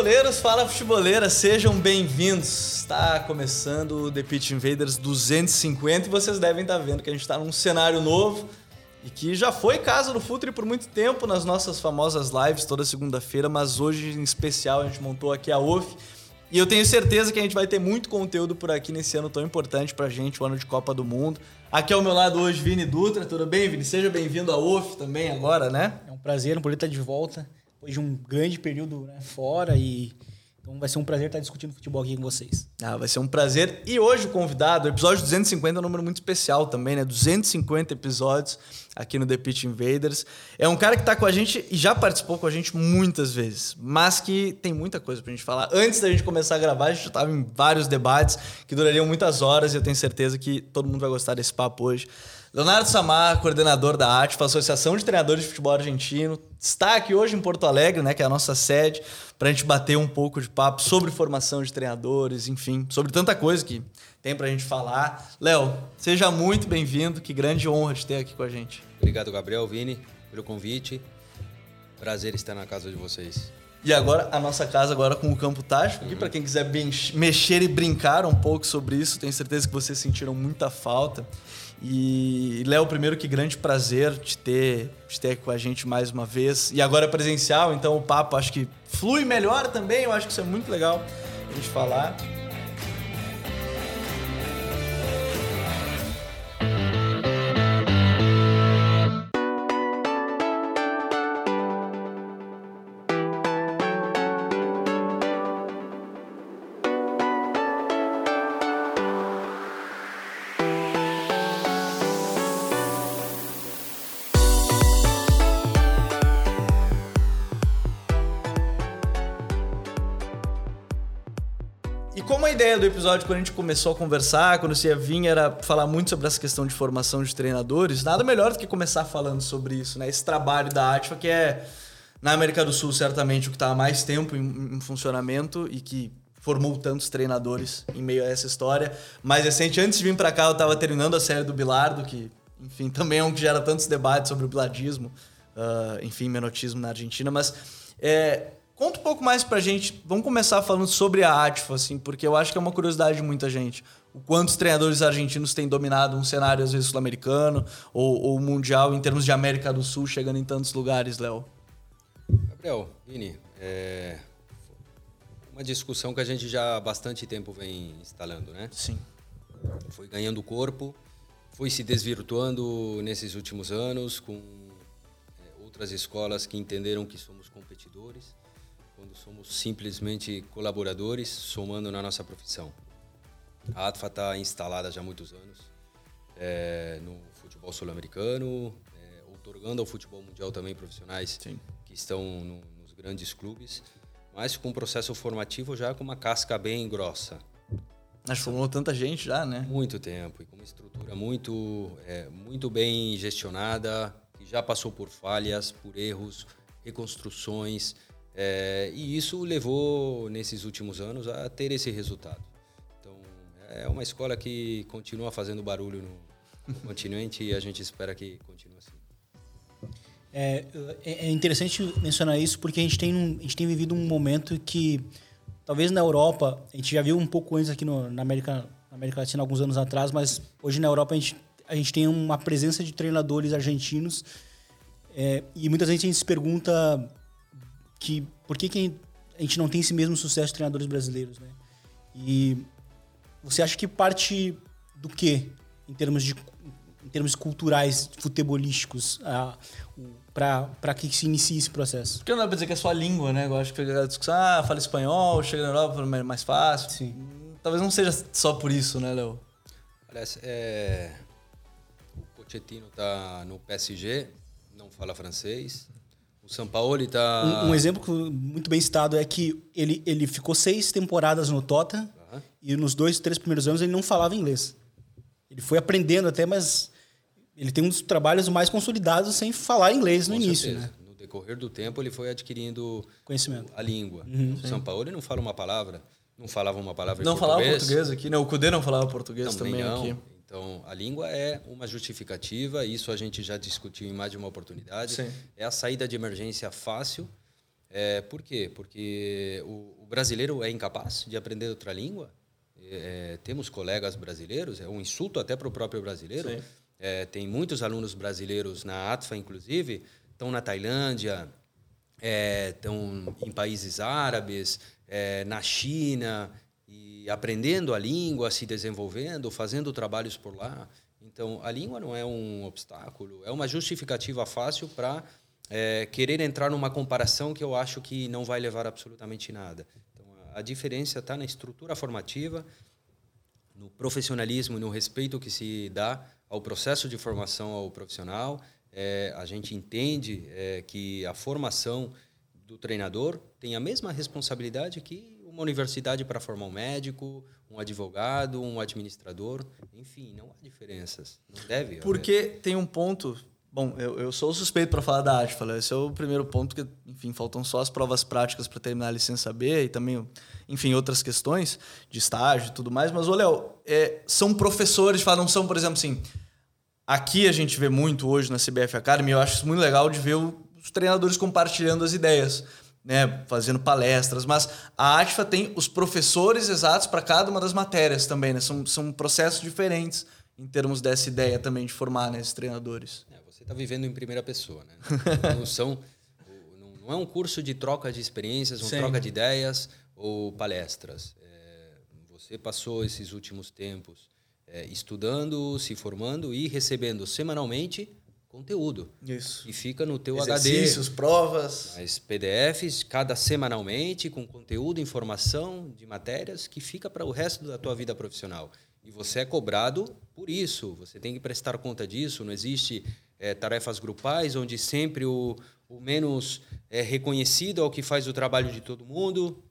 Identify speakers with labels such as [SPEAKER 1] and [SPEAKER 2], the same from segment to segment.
[SPEAKER 1] Futeboleiros, fala futeboleiras, sejam bem-vindos. Está começando o The Pitch Invaders 250 e vocês devem estar vendo que a gente está num cenário novo e que já foi casa do Futre por muito tempo nas nossas famosas lives toda segunda-feira, mas hoje em especial a gente montou aqui a OFF e eu tenho certeza que a gente vai ter muito conteúdo por aqui nesse ano tão importante pra gente, o ano de Copa do Mundo. Aqui ao meu lado hoje, Vini Dutra. Tudo bem, Vini? Seja bem-vindo à OFF também agora, né?
[SPEAKER 2] É um prazer, um poder estar de volta depois de um grande período né, fora e então vai ser um prazer estar discutindo futebol aqui com vocês.
[SPEAKER 1] Ah, vai ser um prazer. E hoje o convidado, o episódio 250 é um número muito especial também, né? 250 episódios aqui no The Pitch Invaders. É um cara que está com a gente e já participou com a gente muitas vezes, mas que tem muita coisa pra gente falar. Antes da gente começar a gravar, a gente estava em vários debates que durariam muitas horas e eu tenho certeza que todo mundo vai gostar desse papo hoje. Leonardo Samar, coordenador da ATFA, Associação de Treinadores de Futebol Argentino, está aqui hoje em Porto Alegre, né, que é a nossa sede, para a gente bater um pouco de papo sobre formação de treinadores, enfim, sobre tanta coisa que tem para a gente falar. Léo, seja muito bem-vindo, que grande honra te ter aqui com a gente.
[SPEAKER 3] Obrigado, Gabriel, Vini, pelo convite. Prazer estar na casa de vocês.
[SPEAKER 1] E agora, a nossa casa agora com o campo tático, aqui uhum. para quem quiser mexer e brincar um pouco sobre isso, tenho certeza que vocês sentiram muita falta. E, Léo, primeiro que grande prazer te ter, te ter com a gente mais uma vez. E agora é presencial, então o papo acho que flui melhor também. Eu acho que isso é muito legal a gente falar. Ideia do episódio quando a gente começou a conversar, quando você ia vir, era falar muito sobre essa questão de formação de treinadores. Nada melhor do que começar falando sobre isso, né? Esse trabalho da ATFA que é, na América do Sul, certamente o que está há mais tempo em, em funcionamento e que formou tantos treinadores em meio a essa história. Mais recente, antes de vir para cá, eu estava terminando a série do Bilardo, que, enfim, também é um que gera tantos debates sobre o bilardismo, uh, enfim, menotismo na Argentina, mas é, Conta um pouco mais pra gente. Vamos começar falando sobre a ATFA, assim, porque eu acho que é uma curiosidade de muita gente. O quanto os treinadores argentinos têm dominado um cenário, às vezes, sul-americano ou, ou, mundial, em termos de América do Sul, chegando em tantos lugares, Léo?
[SPEAKER 3] Gabriel, Vini, é uma discussão que a gente já há bastante tempo vem instalando, né?
[SPEAKER 1] Sim.
[SPEAKER 3] Foi ganhando corpo, foi se desvirtuando nesses últimos anos com é, outras escolas que entenderam que somos competidores quando somos simplesmente colaboradores somando na nossa profissão. A ATFA está instalada já há muitos anos é, no futebol sul-americano, é, otorgando ao futebol mundial também profissionais Sim. que estão no, nos grandes clubes, mas com um processo formativo já com uma casca bem grossa.
[SPEAKER 1] Que formou tanta gente já, né?
[SPEAKER 3] Muito tempo e com uma estrutura muito, é, muito bem gestionada, que já passou por falhas, por erros, reconstruções. É, e isso levou, nesses últimos anos, a ter esse resultado. Então, é uma escola que continua fazendo barulho no, no continente e a gente espera que continue assim.
[SPEAKER 2] É, é, é interessante mencionar isso porque a gente, tem um, a gente tem vivido um momento que, talvez na Europa, a gente já viu um pouco antes aqui no, na, América, na América Latina, alguns anos atrás, mas hoje na Europa a gente, a gente tem uma presença de treinadores argentinos é, e muitas vezes a gente se pergunta que por que, que a gente não tem esse mesmo sucesso de treinadores brasileiros, né? E você acha que parte do que em termos de em termos culturais, futebolísticos, para que se inicie esse processo?
[SPEAKER 1] Porque não dá pra dizer que é só a língua, né? Eu acho que a discussão, ah, fala espanhol, chega na Europa é mais fácil.
[SPEAKER 2] Sim.
[SPEAKER 1] Talvez não seja só por isso, né, Léo?
[SPEAKER 3] Aliás, é... o Pochettino está no PSG, não fala francês. O São Paulo está...
[SPEAKER 2] Um, um, exemplo muito bem citado é que ele, ele ficou seis temporadas no Tottenham uhum. e nos dois, três primeiros anos ele não falava inglês. Ele foi aprendendo até, mas ele tem um dos trabalhos mais consolidados sem falar inglês no Com início, certeza. né?
[SPEAKER 3] No decorrer do tempo ele foi adquirindo
[SPEAKER 2] conhecimento,
[SPEAKER 3] a língua. Uhum, o São Paulo ele não fala uma palavra, não falava uma palavra
[SPEAKER 1] não
[SPEAKER 3] em português.
[SPEAKER 1] Não falava português aqui, né? O Cudê não falava português também, também aqui.
[SPEAKER 3] Então, a língua é uma justificativa, isso a gente já discutiu em mais de uma oportunidade.
[SPEAKER 1] Sim.
[SPEAKER 3] É a saída de emergência fácil. É, por quê? Porque o, o brasileiro é incapaz de aprender outra língua. É, temos colegas brasileiros, é um insulto até para o próprio brasileiro. É, tem muitos alunos brasileiros na ATFA, inclusive, estão na Tailândia, estão é, em países árabes, é, na China, aprendendo a língua, se desenvolvendo, fazendo trabalhos por lá. Então, a língua não é um obstáculo, é uma justificativa fácil para é, querer entrar numa comparação que eu acho que não vai levar absolutamente nada. A diferença está na estrutura formativa, no profissionalismo no respeito que se dá ao processo de formação ao profissional. É, a gente entende é, que a formação do treinador tem a mesma responsabilidade que uma universidade para formar um médico, um advogado, um administrador. Enfim, não há diferenças. Não deve.
[SPEAKER 1] Porque haver. tem um ponto Bom, eu, eu sou suspeito para falar da ATFA. Esse é o primeiro ponto, que, enfim, faltam só as provas práticas para terminar a licença B e também, enfim, outras questões de estágio e tudo mais. Mas, ô, Léo, é, são professores, não são, por exemplo, assim, aqui a gente vê muito hoje na CBF Academy, eu acho muito legal de ver os treinadores compartilhando as ideias, né, fazendo palestras, mas a ATFA tem os professores exatos para cada uma das matérias também, né? São, são processos diferentes em termos dessa ideia também de formar né, esses treinadores.
[SPEAKER 3] É está vivendo em primeira pessoa. Né? Não, são, não é um curso de troca de experiências, uma troca de ideias ou palestras. É, você passou esses últimos tempos é, estudando, se formando e recebendo semanalmente conteúdo.
[SPEAKER 1] Isso.
[SPEAKER 3] E fica no teu
[SPEAKER 1] Exercícios,
[SPEAKER 3] HD.
[SPEAKER 1] provas.
[SPEAKER 3] As PDFs, cada semanalmente, com conteúdo, informação de matérias que fica para o resto da tua vida profissional. E você é cobrado por isso. Você tem que prestar conta disso. Não existe é, tarefas grupais, onde sempre o, o menos é, reconhecido é o que faz o trabalho de todo mundo,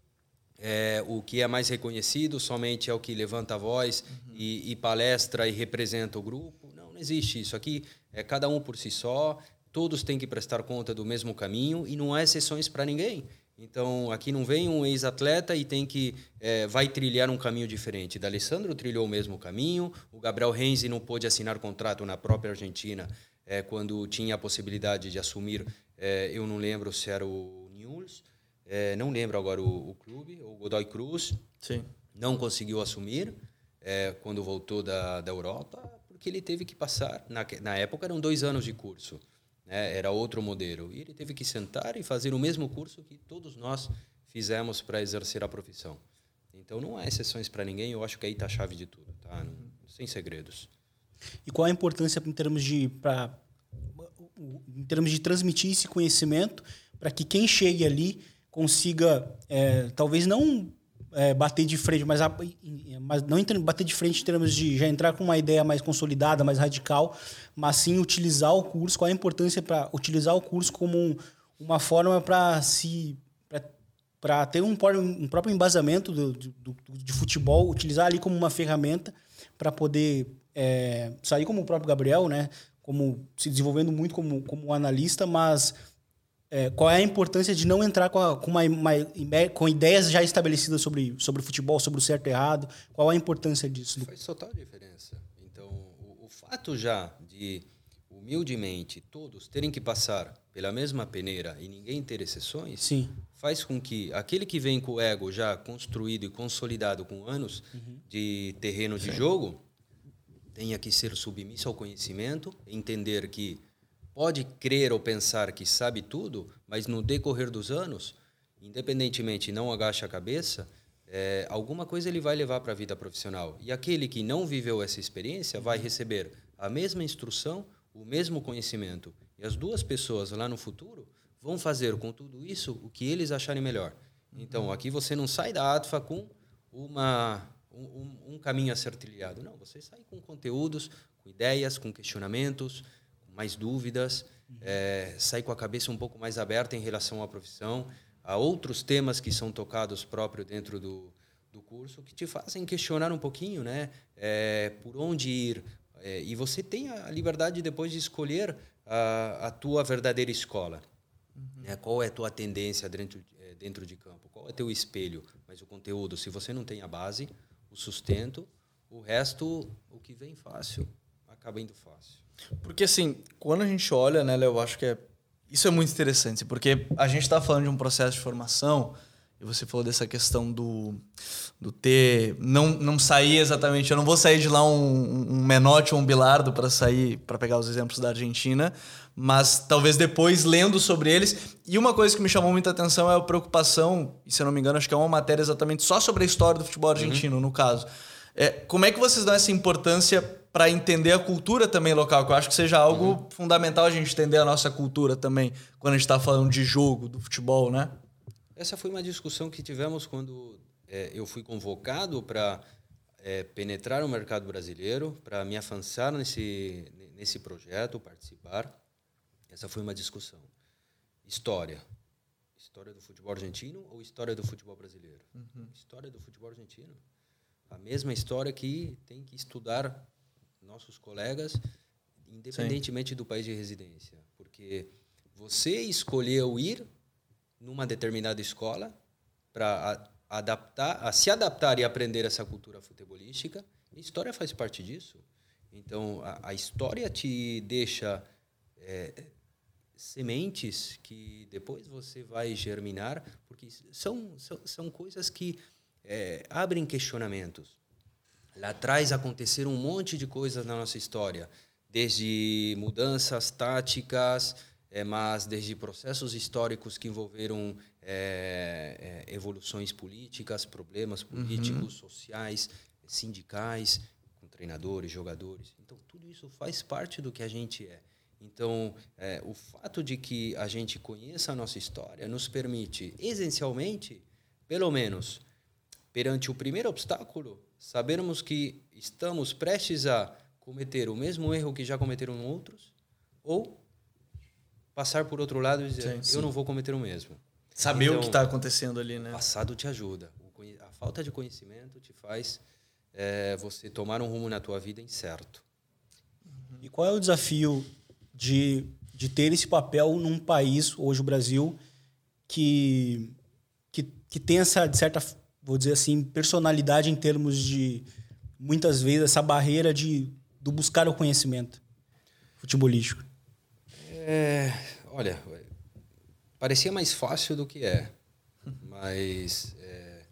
[SPEAKER 3] é, o que é mais reconhecido somente é o que levanta a voz uhum. e, e, palestra e representa o grupo. Não, não existe isso. Aqui é cada um por si só, todos têm que prestar conta do mesmo caminho e não há exceções para ninguém. Então, aqui não vem um ex-atleta e tem que é, vai trilhar um caminho diferente. Da Alessandro trilhou o mesmo caminho, o Gabriel Renzi não pôde assinar contrato na própria Argentina é, quando tinha a possibilidade de assumir, é, eu não lembro se era o News, é, não lembro agora o, o, clube, o Godoy Cruz.
[SPEAKER 1] Sim.
[SPEAKER 3] Não conseguiu assumir é, quando voltou da, da Europa, porque ele teve que passar, na, na época eram dois anos de curso, né, era outro modelo. E ele teve que sentar e fazer o mesmo curso que todos nós fizemos para exercer a profissão. Então não há exceções para ninguém, eu acho que aí está a chave de tudo, tá? Não, sem segredos.
[SPEAKER 2] E qual a importância em termos de pra, em termos de transmitir esse conhecimento para que quem chegue ali consiga é, talvez não é, bater de frente, mas, mas não bater de frente em termos de já entrar com uma ideia mais consolidada, mais radical, mas sim utilizar o curso. Qual a importância para utilizar o curso como um, uma forma para se para ter um, um, próprio embasamento do, do, de futebol, utilizar ali como uma ferramenta para poder é, sair como o próprio Gabriel, né? Como se desenvolvendo muito como, como analista, mas é, qual é a importância de não entrar com, a, com, uma, uma, com ideias já estabelecidas sobre, sobre futebol, sobre o certo e errado? Qual é a importância disso?
[SPEAKER 3] Faz total diferença. Então, o, o fato já de, humildemente, todos terem que passar pela mesma peneira e ninguém ter exceções,
[SPEAKER 2] Sim.
[SPEAKER 3] faz com que aquele que vem com o ego já construído e consolidado com anos uhum. de terreno de Sim. jogo tenha que ser submisso ao conhecimento, entender que pode crer ou pensar que sabe tudo, mas no decorrer dos anos, independentemente não agacha a cabeça, é, alguma coisa ele vai levar para a vida profissional. E aquele que não viveu essa experiência vai receber a mesma instrução, o mesmo conhecimento. E as duas pessoas lá no futuro vão fazer com tudo isso o que eles acharem melhor. Então, aqui você não sai da ATFA com uma um, um, caminho a ser trilhado. Não, você sai com conteúdos, com ideias, com questionamentos, mais dúvidas, é, sai com a cabeça um pouco mais aberta em relação à profissão, a outros temas que são tocados próprio dentro do, do curso, que te fazem questionar um pouquinho, né? É, por onde ir. É, e você tem a liberdade depois de escolher a, a tua verdadeira escola. Uhum. Né? Qual é a tua tendência dentro, é, dentro de campo? Qual é teu espelho? Mas o conteúdo, se você não tem a base, o sustento, o resto, o que vem fácil, acaba indo fácil.
[SPEAKER 1] Porque assim, quando a gente olha, né, Léo, eu acho que é, isso é muito interessante, porque a gente está falando de um processo de formação, e você falou dessa questão do, do ter. Não, não sair exatamente. Eu não vou sair de lá um, um menote ou um bilardo para sair, para pegar os exemplos da Argentina, mas talvez depois lendo sobre eles. E uma coisa que me chamou muita atenção é a preocupação, e se eu não me engano, acho que é uma matéria exatamente só sobre a história do futebol argentino, uhum. no caso. É, como é que vocês dão essa importância para entender a cultura também local? Que eu acho que seja algo uhum. fundamental a gente entender a nossa cultura também, quando a gente está falando de jogo, do futebol, né?
[SPEAKER 3] Essa foi uma discussão que tivemos quando é, eu fui convocado para é, penetrar o mercado brasileiro, para me avançar nesse, nesse projeto, participar. Essa foi uma discussão. História. História do futebol argentino ou história do futebol brasileiro? Uhum. História do futebol argentino. A mesma história que tem que estudar nossos colegas, independentemente Sim. do país de residência. Porque você escolheu ir numa determinada escola para adaptar, a se adaptar e aprender essa cultura futebolística. A história faz parte disso. Então, a, a história te deixa é, sementes que depois você vai germinar, porque são, são, são coisas que é, abrem questionamentos. Lá atrás aconteceram um monte de coisas na nossa história, desde mudanças táticas, é, mas desde processos históricos que envolveram é, é, evoluções políticas, problemas políticos, uhum. sociais, sindicais, com treinadores, jogadores. Então, tudo isso faz parte do que a gente é. Então, é, o fato de que a gente conheça a nossa história nos permite, essencialmente, pelo menos, perante o primeiro obstáculo, sabermos que estamos prestes a cometer o mesmo erro que já cometeram outros, ou passar por outro lado e dizer, sim, sim. eu não vou cometer o mesmo.
[SPEAKER 1] Saber então, o que está acontecendo ali, né?
[SPEAKER 3] O passado te ajuda. A falta de conhecimento te faz é, você tomar um rumo na tua vida incerto.
[SPEAKER 2] E qual é o desafio de, de ter esse papel num país, hoje o Brasil, que, que, que tem essa, de certa, vou dizer assim, personalidade em termos de, muitas vezes, essa barreira de, do buscar o conhecimento futebolístico?
[SPEAKER 3] É, olha, parecia mais fácil do que é, mas é,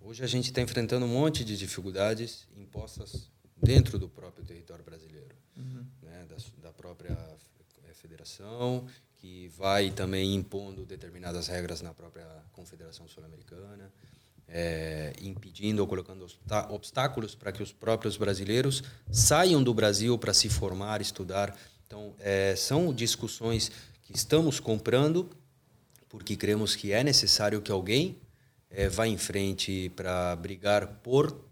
[SPEAKER 3] hoje a gente está enfrentando um monte de dificuldades impostas dentro do próprio território brasileiro, uhum. né, da, da própria é, federação, que vai também impondo determinadas regras na própria Confederação Sul-Americana, é, impedindo ou colocando obstáculos para que os próprios brasileiros saiam do Brasil para se formar, estudar então, é, são discussões que estamos comprando porque cremos que é necessário que alguém é, vá em frente para brigar por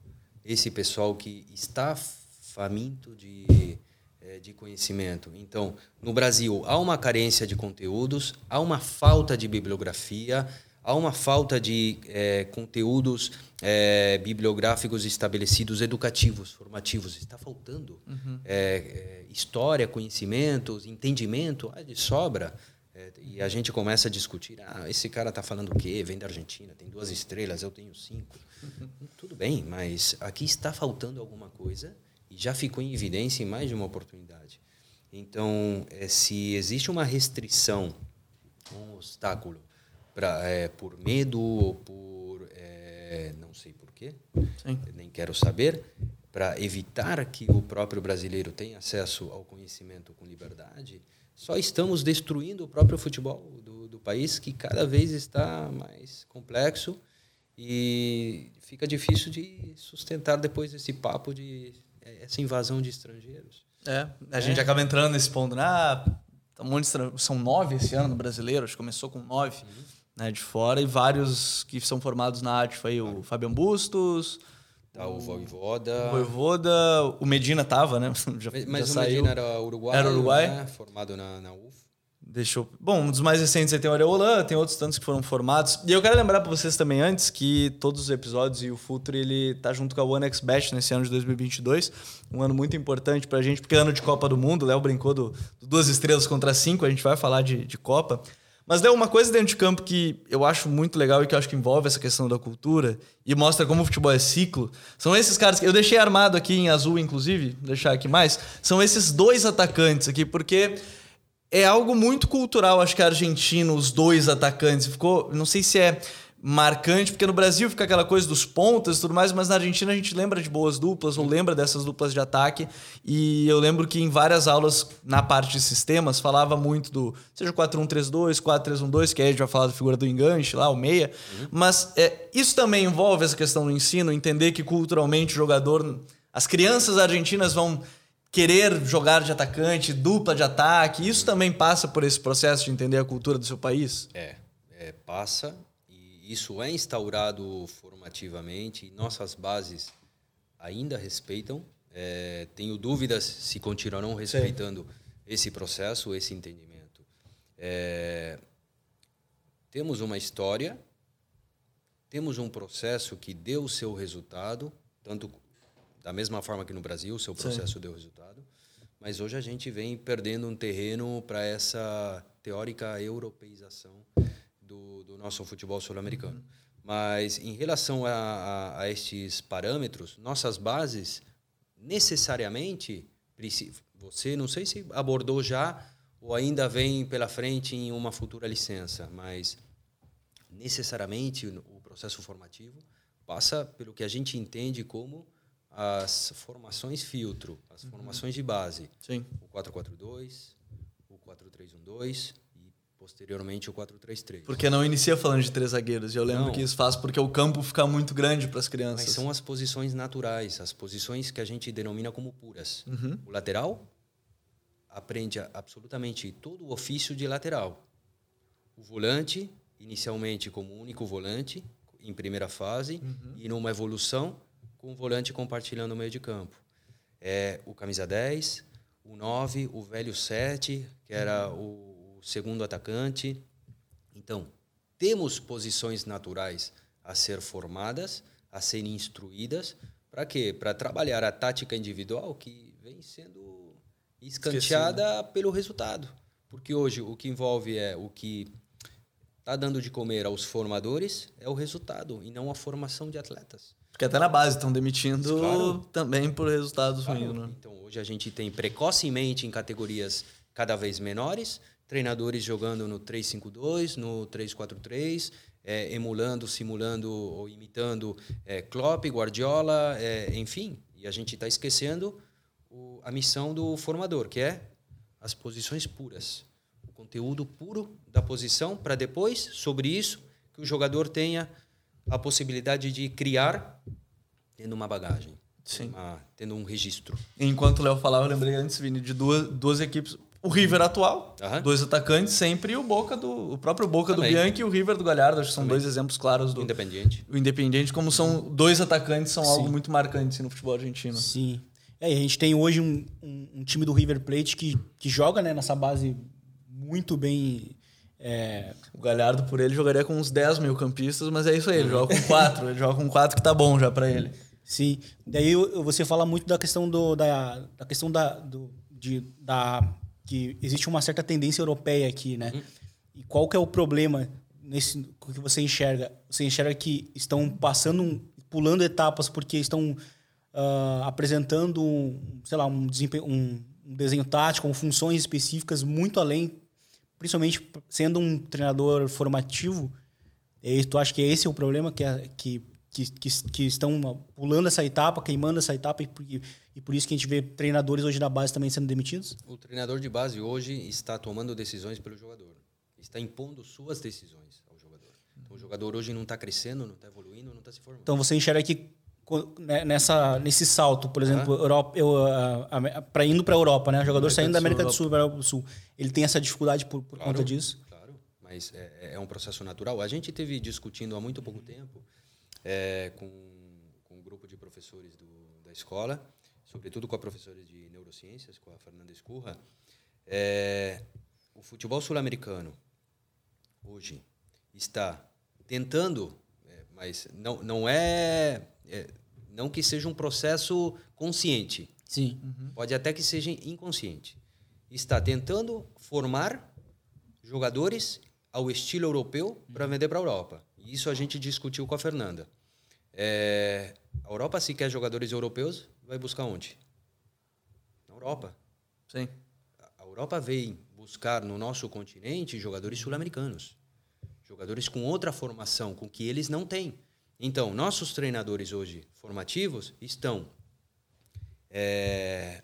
[SPEAKER 3] esse pessoal que está faminto de, é, de conhecimento. Então, no Brasil, há uma carência de conteúdos, há uma falta de bibliografia, há uma falta de é, conteúdos é, bibliográficos estabelecidos, educativos, formativos. Está faltando uhum. é, história, conhecimentos, entendimento, ah, de sobra. E a gente começa a discutir: ah, esse cara está falando o quê? Vem da Argentina, tem duas estrelas, eu tenho cinco. Uhum. Tudo bem, mas aqui está faltando alguma coisa e já ficou em evidência em mais de uma oportunidade. Então, se existe uma restrição, um obstáculo pra, é, por medo ou por é, não sei porquê, nem quero saber, para evitar que o próprio brasileiro tenha acesso ao conhecimento com liberdade, só estamos destruindo o próprio futebol do, do país, que cada vez está mais complexo e fica difícil de sustentar depois esse papo de é, essa invasão de estrangeiros.
[SPEAKER 1] É, a é. gente acaba entrando nesse ponto, né? Ah, um monte de são nove esse ano no brasileiro, acho que começou com nove. Uhum né, de fora e vários que são formados na arte. Foi o Fabian Bustos,
[SPEAKER 3] Tá o Voivoda.
[SPEAKER 1] O Voivoda, o Medina tava, né? Já,
[SPEAKER 3] Mas
[SPEAKER 1] já
[SPEAKER 3] o. Medina era uruguaio,
[SPEAKER 1] Era uruguai?
[SPEAKER 3] né? formado na, na UF.
[SPEAKER 1] Deixa eu... Bom, um dos mais recentes aí tem o Areolan, tem outros tantos que foram formados. E eu quero lembrar para vocês também antes que todos os episódios e o Futre ele tá junto com a OneXBet nesse ano de 2022. Um ano muito importante pra gente, porque é ano de Copa do Mundo. Léo brincou do, do duas estrelas contra cinco, a gente vai falar de, de Copa. Mas, Léo, uma coisa dentro de campo que eu acho muito legal e que eu acho que envolve essa questão da cultura e mostra como o futebol é ciclo, são esses caras que eu deixei armado aqui em azul, inclusive, vou deixar aqui mais, são esses dois atacantes aqui, porque é algo muito cultural, acho que argentino, os dois atacantes. Ficou, não sei se é marcante, porque no Brasil fica aquela coisa dos pontas e tudo mais, mas na Argentina a gente lembra de boas duplas, ou lembra dessas duplas de ataque. E eu lembro que em várias aulas, na parte de sistemas, falava muito do seja 4-1-3-2, 4-3-1-2, que aí a gente vai falar da figura do enganche lá, o meia. Mas é, isso também envolve essa questão do ensino, entender que culturalmente o jogador. As crianças argentinas vão querer jogar de atacante, dupla de ataque. Isso também passa por esse processo de entender a cultura do seu país?
[SPEAKER 3] É, é, passa isso é instaurado formativamente. Nossas bases ainda respeitam. É, tenho dúvidas se continuarão respeitando esse processo, esse entendimento. É, temos uma história, temos um processo que deu o seu resultado, tanto da mesma forma que no Brasil, o seu processo deu resultado, mas hoje a gente vem perdendo um terreno para essa teórica europeização do, nosso futebol sul-americano. Mas em relação a, a, a estes parâmetros, nossas bases necessariamente você não sei se abordou já ou ainda vem pela frente em uma futura licença, mas necessariamente o processo formativo passa pelo que a gente entende como as formações filtro, as formações de base.
[SPEAKER 1] Sim.
[SPEAKER 3] O 442, o 4312 e posteriormente o 433.
[SPEAKER 1] Porque não inicia falando de três zagueiros. E eu lembro
[SPEAKER 3] Não.
[SPEAKER 1] que isso faz porque o campo fica muito grande para as crianças.
[SPEAKER 3] Mas são as posições naturais, as posições que a gente denomina como puras.
[SPEAKER 1] Uhum.
[SPEAKER 3] O lateral aprende absolutamente todo o ofício de lateral. O volante, inicialmente como único volante, em primeira fase,
[SPEAKER 1] Uhum.
[SPEAKER 3] e numa evolução, com o volante compartilhando o meio de campo. É o camisa 10, o 9, o velho 7, que era o, o segundo atacante. Então, temos posições naturais a ser formadas, a serem instruídas, para quê? Para trabalhar a tática individual que vem sendo escanteada pelo resultado. Porque hoje o que envolve é o que está dando de comer aos formadores é o resultado e não a formação de atletas.
[SPEAKER 1] Porque até na base estão demitindo
[SPEAKER 3] Claro.
[SPEAKER 1] também por resultados ruins,
[SPEAKER 3] Claro.
[SPEAKER 1] né?
[SPEAKER 3] Então, hoje a gente tem precocemente em categorias cada vez menores, treinadores jogando no 3-5-2, no 3-4-3, eh, emulando, simulando ou imitando eh, Klopp, Guardiola, eh, enfim. E a gente está esquecendo o- a missão do formador, que é as posições puras. O conteúdo puro da posição, para depois, sobre isso, que o jogador tenha a possibilidade de criar tendo uma bagagem,
[SPEAKER 1] Sim.
[SPEAKER 3] uma- tendo um registro.
[SPEAKER 1] Enquanto o Léo falava, eu lembrei antes, Vini, de duas, duas equipes. O River atual,
[SPEAKER 3] Aham.
[SPEAKER 1] dois atacantes sempre, e o Boca do. O próprio Boca
[SPEAKER 3] Também.
[SPEAKER 1] do Bianchi e o River do Galhardo. Acho que são
[SPEAKER 3] Também.
[SPEAKER 1] dois exemplos claros do.
[SPEAKER 3] Independiente.
[SPEAKER 1] O Independiente, como são dois atacantes, são algo
[SPEAKER 2] Sim.
[SPEAKER 1] muito marcante no futebol argentino.
[SPEAKER 2] Sim. É, a gente tem hoje um, um- um time do River Plate que, que joga né, nessa base muito bem. é,
[SPEAKER 1] O Galhardo, por ele, jogaria com uns 10 mil campistas, mas é isso aí, ele joga com quatro. ele joga com quatro que tá bom já pra ele.
[SPEAKER 2] sim. Daí você fala muito da questão do, da, da questão da, do, de, da que existe uma certa tendência europeia aqui, né? E qual que é o problema nesse que você enxerga? Você enxerga que estão passando, pulando etapas porque estão ah, apresentando, um, sei lá, um, desempenho, um, um desenho tático, com funções específicas muito além, principalmente sendo um treinador formativo. E tu acha que esse é o problema que, é- que, que, que, que estão pulando essa etapa, queimando essa etapa e, por- e por isso que a gente vê treinadores hoje da base também sendo demitidos?
[SPEAKER 3] O treinador de base hoje está tomando decisões pelo jogador. Está impondo suas decisões ao jogador. Então, o jogador hoje não está crescendo, não está evoluindo, não está se formando.
[SPEAKER 2] Então você enxerga que né, nessa nesse salto, por exemplo, para indo para a Europa, né, o jogador
[SPEAKER 1] América
[SPEAKER 2] saindo
[SPEAKER 1] do
[SPEAKER 2] da América do Sul para do Sul, ele tem essa dificuldade por, por conta disso?
[SPEAKER 3] Claro, mas é, é um processo natural. A gente teve discutindo há muito pouco tempo é, com, com um grupo de professores do, da escola, sobretudo com a professora de neurociências, com a Fernanda Escurra, é, o futebol sul-americano hoje está tentando, é, mas não, não é, é, não que seja um processo consciente.
[SPEAKER 2] Sim.
[SPEAKER 3] Uhum. Pode até que seja inconsciente. Está tentando formar jogadores ao estilo europeu para vender para a Europa. Isso a gente discutiu com a Fernanda. É, a Europa, se quer jogadores europeus, vai buscar onde? Na Europa.
[SPEAKER 1] Sim.
[SPEAKER 3] A Europa vem buscar no nosso continente jogadores sul-americanos. Jogadores com outra formação, com que eles não têm. Então, nossos treinadores hoje formativos estão. É,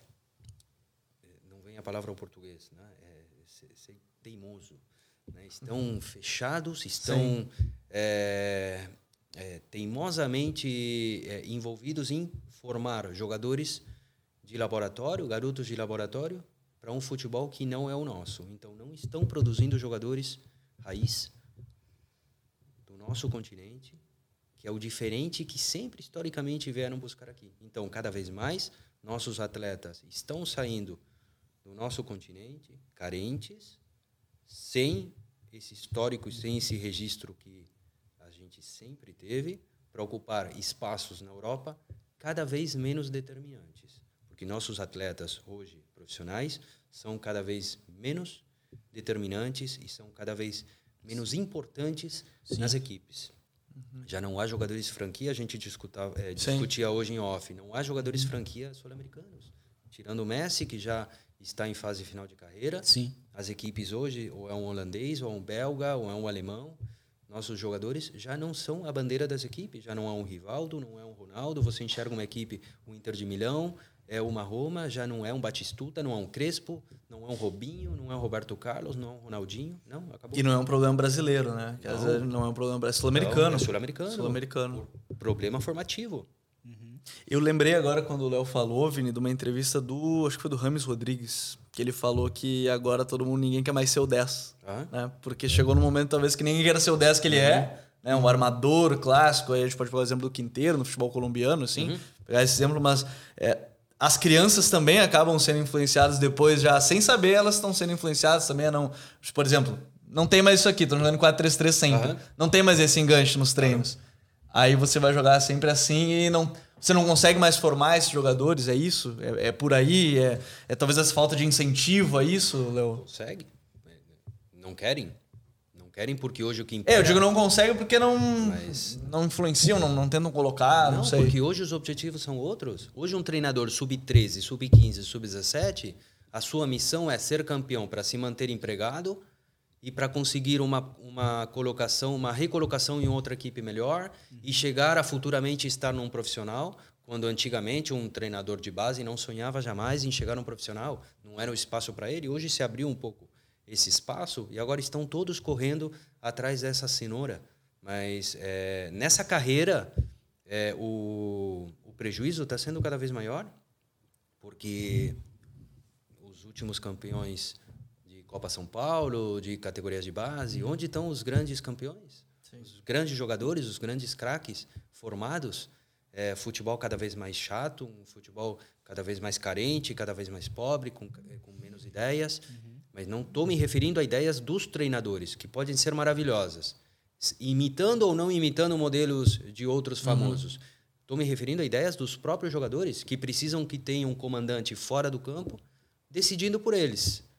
[SPEAKER 3] não vem a palavra ao português, né? É, ser teimoso. Né? Estão fechados, estão é, é, teimosamente é, envolvidos em formar jogadores de laboratório, garotos de laboratório, para um futebol que não é o nosso. Então, não estão produzindo jogadores raiz do nosso continente, que é o diferente que sempre historicamente vieram buscar aqui. Então, cada vez mais, nossos atletas estão saindo do nosso continente carentes, sem esse histórico, sem esse registro que gente sempre teve, para ocupar espaços na Europa cada vez menos determinantes. Porque nossos atletas hoje profissionais são cada vez menos determinantes e são cada vez menos importantes Sim. nas equipes. Uhum. Já não há jogadores franquia, a gente discuta, é, discutia hoje em off, não há jogadores franquia sul-americanos. Tirando o Messi, que já está em fase final de carreira.
[SPEAKER 2] Sim.
[SPEAKER 3] As equipes hoje, ou é um holandês, ou é um belga, ou é um alemão. Nossos jogadores já não são a bandeira das equipes, já não é um Rivaldo, não é um Ronaldo. Você enxerga uma equipe, o Inter de Milão, é uma Roma, já não é um Batistuta, não é um Crespo, não é um Robinho, não é um Roberto Carlos, não é um Ronaldinho. Não, acabou.
[SPEAKER 1] E não é um problema brasileiro, né? Que não. às vezes não é um problema é sul-americano. É
[SPEAKER 3] sul-americano.
[SPEAKER 1] Sul-americano.
[SPEAKER 3] Problema formativo.
[SPEAKER 1] Eu lembrei agora quando o Léo falou, Vini, de uma entrevista do, acho que foi do Rames Rodrigues, que ele falou que agora todo mundo, ninguém quer mais ser o 10. Ah. Né? Porque chegou no momento, talvez, que ninguém quer ser o 10 que ele uhum. é, né? Um armador clássico, aí a gente pode pegar o exemplo do Quinteiro no futebol colombiano, assim, uhum. pegar esse exemplo, mas é, as crianças também acabam sendo influenciadas depois, já sem saber, elas estão sendo influenciadas também a não. Por exemplo, não tem mais isso aqui, estão jogando 4-3-3 sempre. Uhum. Não tem mais esse enganche nos treinos. Aí você vai jogar sempre assim e não você não consegue mais formar esses jogadores, é isso? É, é por aí? É, é, talvez essa falta de incentivo a isso, Léo?
[SPEAKER 3] Consegue. Não querem. Não querem porque hoje o que
[SPEAKER 1] impera... É, eu digo não consegue porque não, Mas... não influenciam, não, não tentam colocar, não, não sei.
[SPEAKER 3] porque hoje os objetivos são outros. Hoje um treinador sub-13, sub-15, sub-17, a sua missão é ser campeão para se manter empregado e para conseguir uma, uma colocação, uma recolocação em outra equipe melhor uhum. e chegar a futuramente estar num profissional, quando antigamente um treinador de base não sonhava jamais em chegar num profissional, não era o espaço para ele. Hoje se abriu um pouco esse espaço e agora estão todos correndo atrás dessa cenoura. Mas é, nessa carreira, é, o, o prejuízo está sendo cada vez maior, porque os últimos campeões Copa São Paulo, de categorias de base? Onde estão os grandes campeões? Sim. Os grandes jogadores, os grandes craques formados? É, futebol cada vez mais chato, um futebol cada vez mais carente, cada vez mais pobre, com, é, com menos ideias. Uhum. Mas não estou me referindo a ideias dos treinadores, que podem ser maravilhosas, imitando ou não imitando modelos de outros uhum. famosos. Estou uhum. me referindo a ideias dos próprios jogadores, que precisam que tenha um comandante fora do campo decidindo por eles.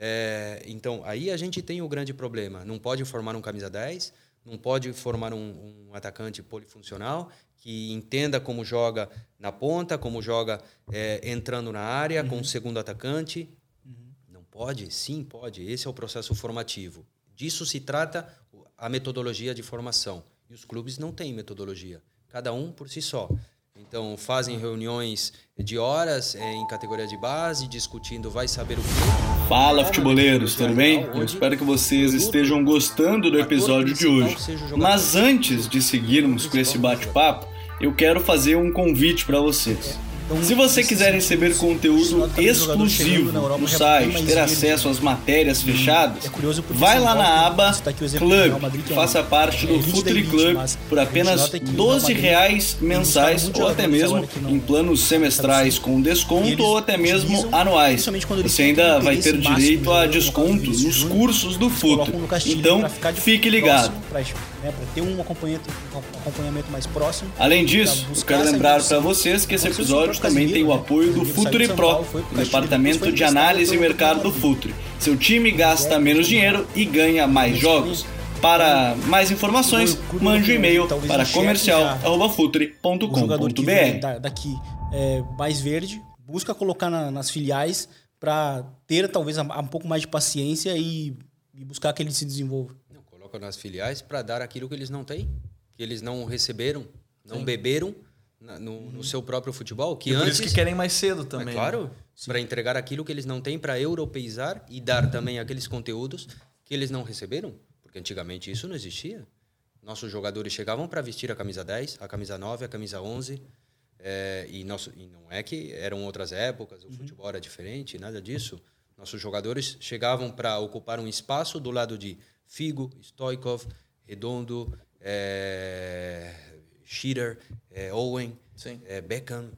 [SPEAKER 3] É, então, aí a gente tem o grande problema. Não pode formar um camisa 10, não pode formar um, um atacante polifuncional que entenda como joga na ponta, como joga é, entrando na área uhum. com o segundo atacante. Uhum. Não pode? Sim, pode. Esse é o processo formativo. Disso se trata a metodologia de formação. E os clubes não têm metodologia. Cada um por si só. Então, fazem reuniões de horas é, em categoria de base, discutindo vai saber o que.
[SPEAKER 4] Fala, futeboleiros, tudo bem? Eu espero que vocês estejam gostando do episódio de hoje. Mas antes de seguirmos com esse bate-papo, eu quero fazer um convite para vocês. Então, Se você quiser receber conteúdo exclusivo no site, ter acesso às matérias fechadas, é vai lá na aba Club, é faça parte do Futuri Club por apenas 12 reais mensais ou até mesmo em planos semestrais com desconto ou até mesmo anuais. Você ainda vai ter direito a desconto nos cursos do Futuri. Então, fique ligado.
[SPEAKER 2] Né, para ter um acompanhamento, um acompanhamento mais próximo.
[SPEAKER 4] Além disso, quero lembrar para vocês que esse episódio também tem o apoio do Futuri Pro, o departamento de análise e mercado do Futuri. Seu time gasta menos dinheiro e ganha mais jogos. Para mais informações, mande um e-mail para comercial@futre.com.br.
[SPEAKER 2] Daqui é, mais verde, busca colocar na, nas filiais para ter talvez um pouco mais de paciência e, e buscar que ele se desenvolva.
[SPEAKER 3] Não, coloca nas filiais para dar aquilo que eles não têm, que eles não receberam, não Sim. beberam no, no uhum. seu próprio futebol. Que
[SPEAKER 1] e
[SPEAKER 3] antes,
[SPEAKER 1] por isso que querem mais cedo também. É
[SPEAKER 3] claro, para entregar aquilo que eles não têm, para europeizar e dar também aqueles conteúdos que eles não receberam. Porque antigamente isso não existia. Nossos jogadores chegavam para vestir a camisa 10, a camisa 9, a camisa 11. É, e, nosso, e não é que eram outras épocas, o uhum. futebol era diferente, nada disso. Nossos jogadores chegavam para ocupar um espaço do lado de Figo, Stoikov, Redondo, é, Shearer, é, Owen, é, Beckham,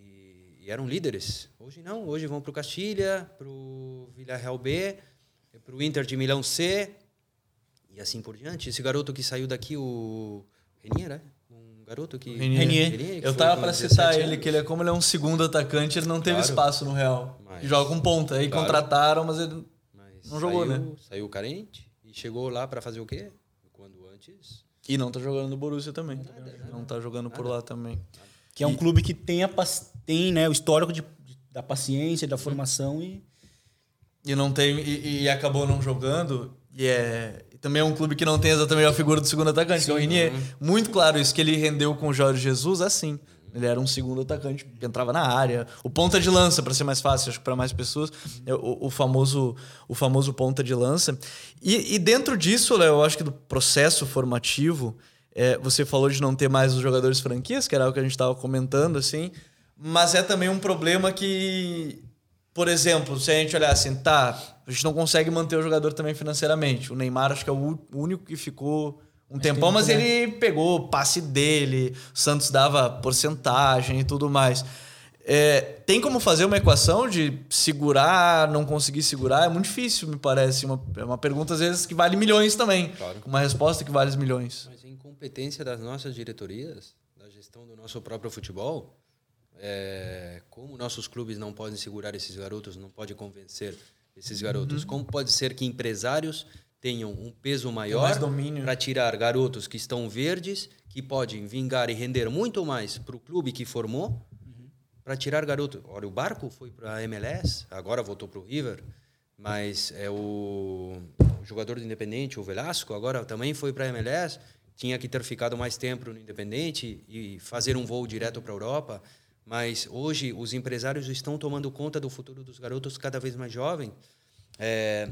[SPEAKER 3] e, e, eram líderes. Hoje não, hoje vão para o Castilha, para o Villarreal B, para o Inter de Milão C, e assim por diante. Esse garoto que saiu daqui, o Renier, né? Um garoto que...
[SPEAKER 1] Renier. Renier. Renier que Eu tava para citar ele, que ele é como ele é um segundo atacante, ele não teve claro. espaço no Real. Mas, joga com ponta. Aí claro. contrataram, mas ele mas não jogou,
[SPEAKER 3] saiu,
[SPEAKER 1] né?
[SPEAKER 3] Saiu carente e chegou lá para fazer o quê? Quando antes
[SPEAKER 1] e não tá jogando no Borussia também. Nada, nada, não tá jogando nada. por lá também.
[SPEAKER 2] Que é um e... clube que tem, a, tem né, o histórico de, de, da paciência, da formação e.
[SPEAKER 1] E não tem. E, e acabou não jogando. E é. Também é um clube que não tem exatamente a figura do segundo atacante. Sim, então o Renier, muito claro isso, que ele rendeu com o Jorge Jesus assim. Ele era um segundo atacante que entrava na área. O ponta de lança, para ser mais fácil, acho que para mais pessoas, é o, o, famoso, o famoso ponta de lança. E, e dentro disso, Léo, eu acho que do processo formativo, é, você falou de não ter mais os jogadores franquias, que era o que a gente estava comentando, assim. Mas é também um problema que, por exemplo, se a gente olhar assim, tá, a gente não consegue manter o jogador também financeiramente. O Neymar acho que é o único que ficou um tempão, mas ele pegou o passe dele, o Santos dava porcentagem e tudo mais. É, tem como fazer uma equação de segurar, não conseguir segurar? É muito difícil, me parece. Uma, é uma pergunta, às vezes, que vale milhões também. Claro. Uma resposta que vale milhões.
[SPEAKER 3] Mas a incompetência das nossas diretorias, da gestão do nosso próprio futebol, é, como nossos clubes não podem segurar esses garotos, não podem convencer esses garotos? Uhum. Como pode ser que empresários tenham um peso maior para tirar garotos que estão verdes, que podem vingar e render muito mais para o clube que formou, uhum. para tirar garoto. Olha, o Barco foi para a MLS, agora voltou para o River, mas é o, o jogador do Independente, o Velasco, agora também foi para a MLS, tinha que ter ficado mais tempo no Independente e fazer um voo direto para a Europa. Mas hoje os empresários estão tomando conta do futuro dos garotos cada vez mais jovens. É,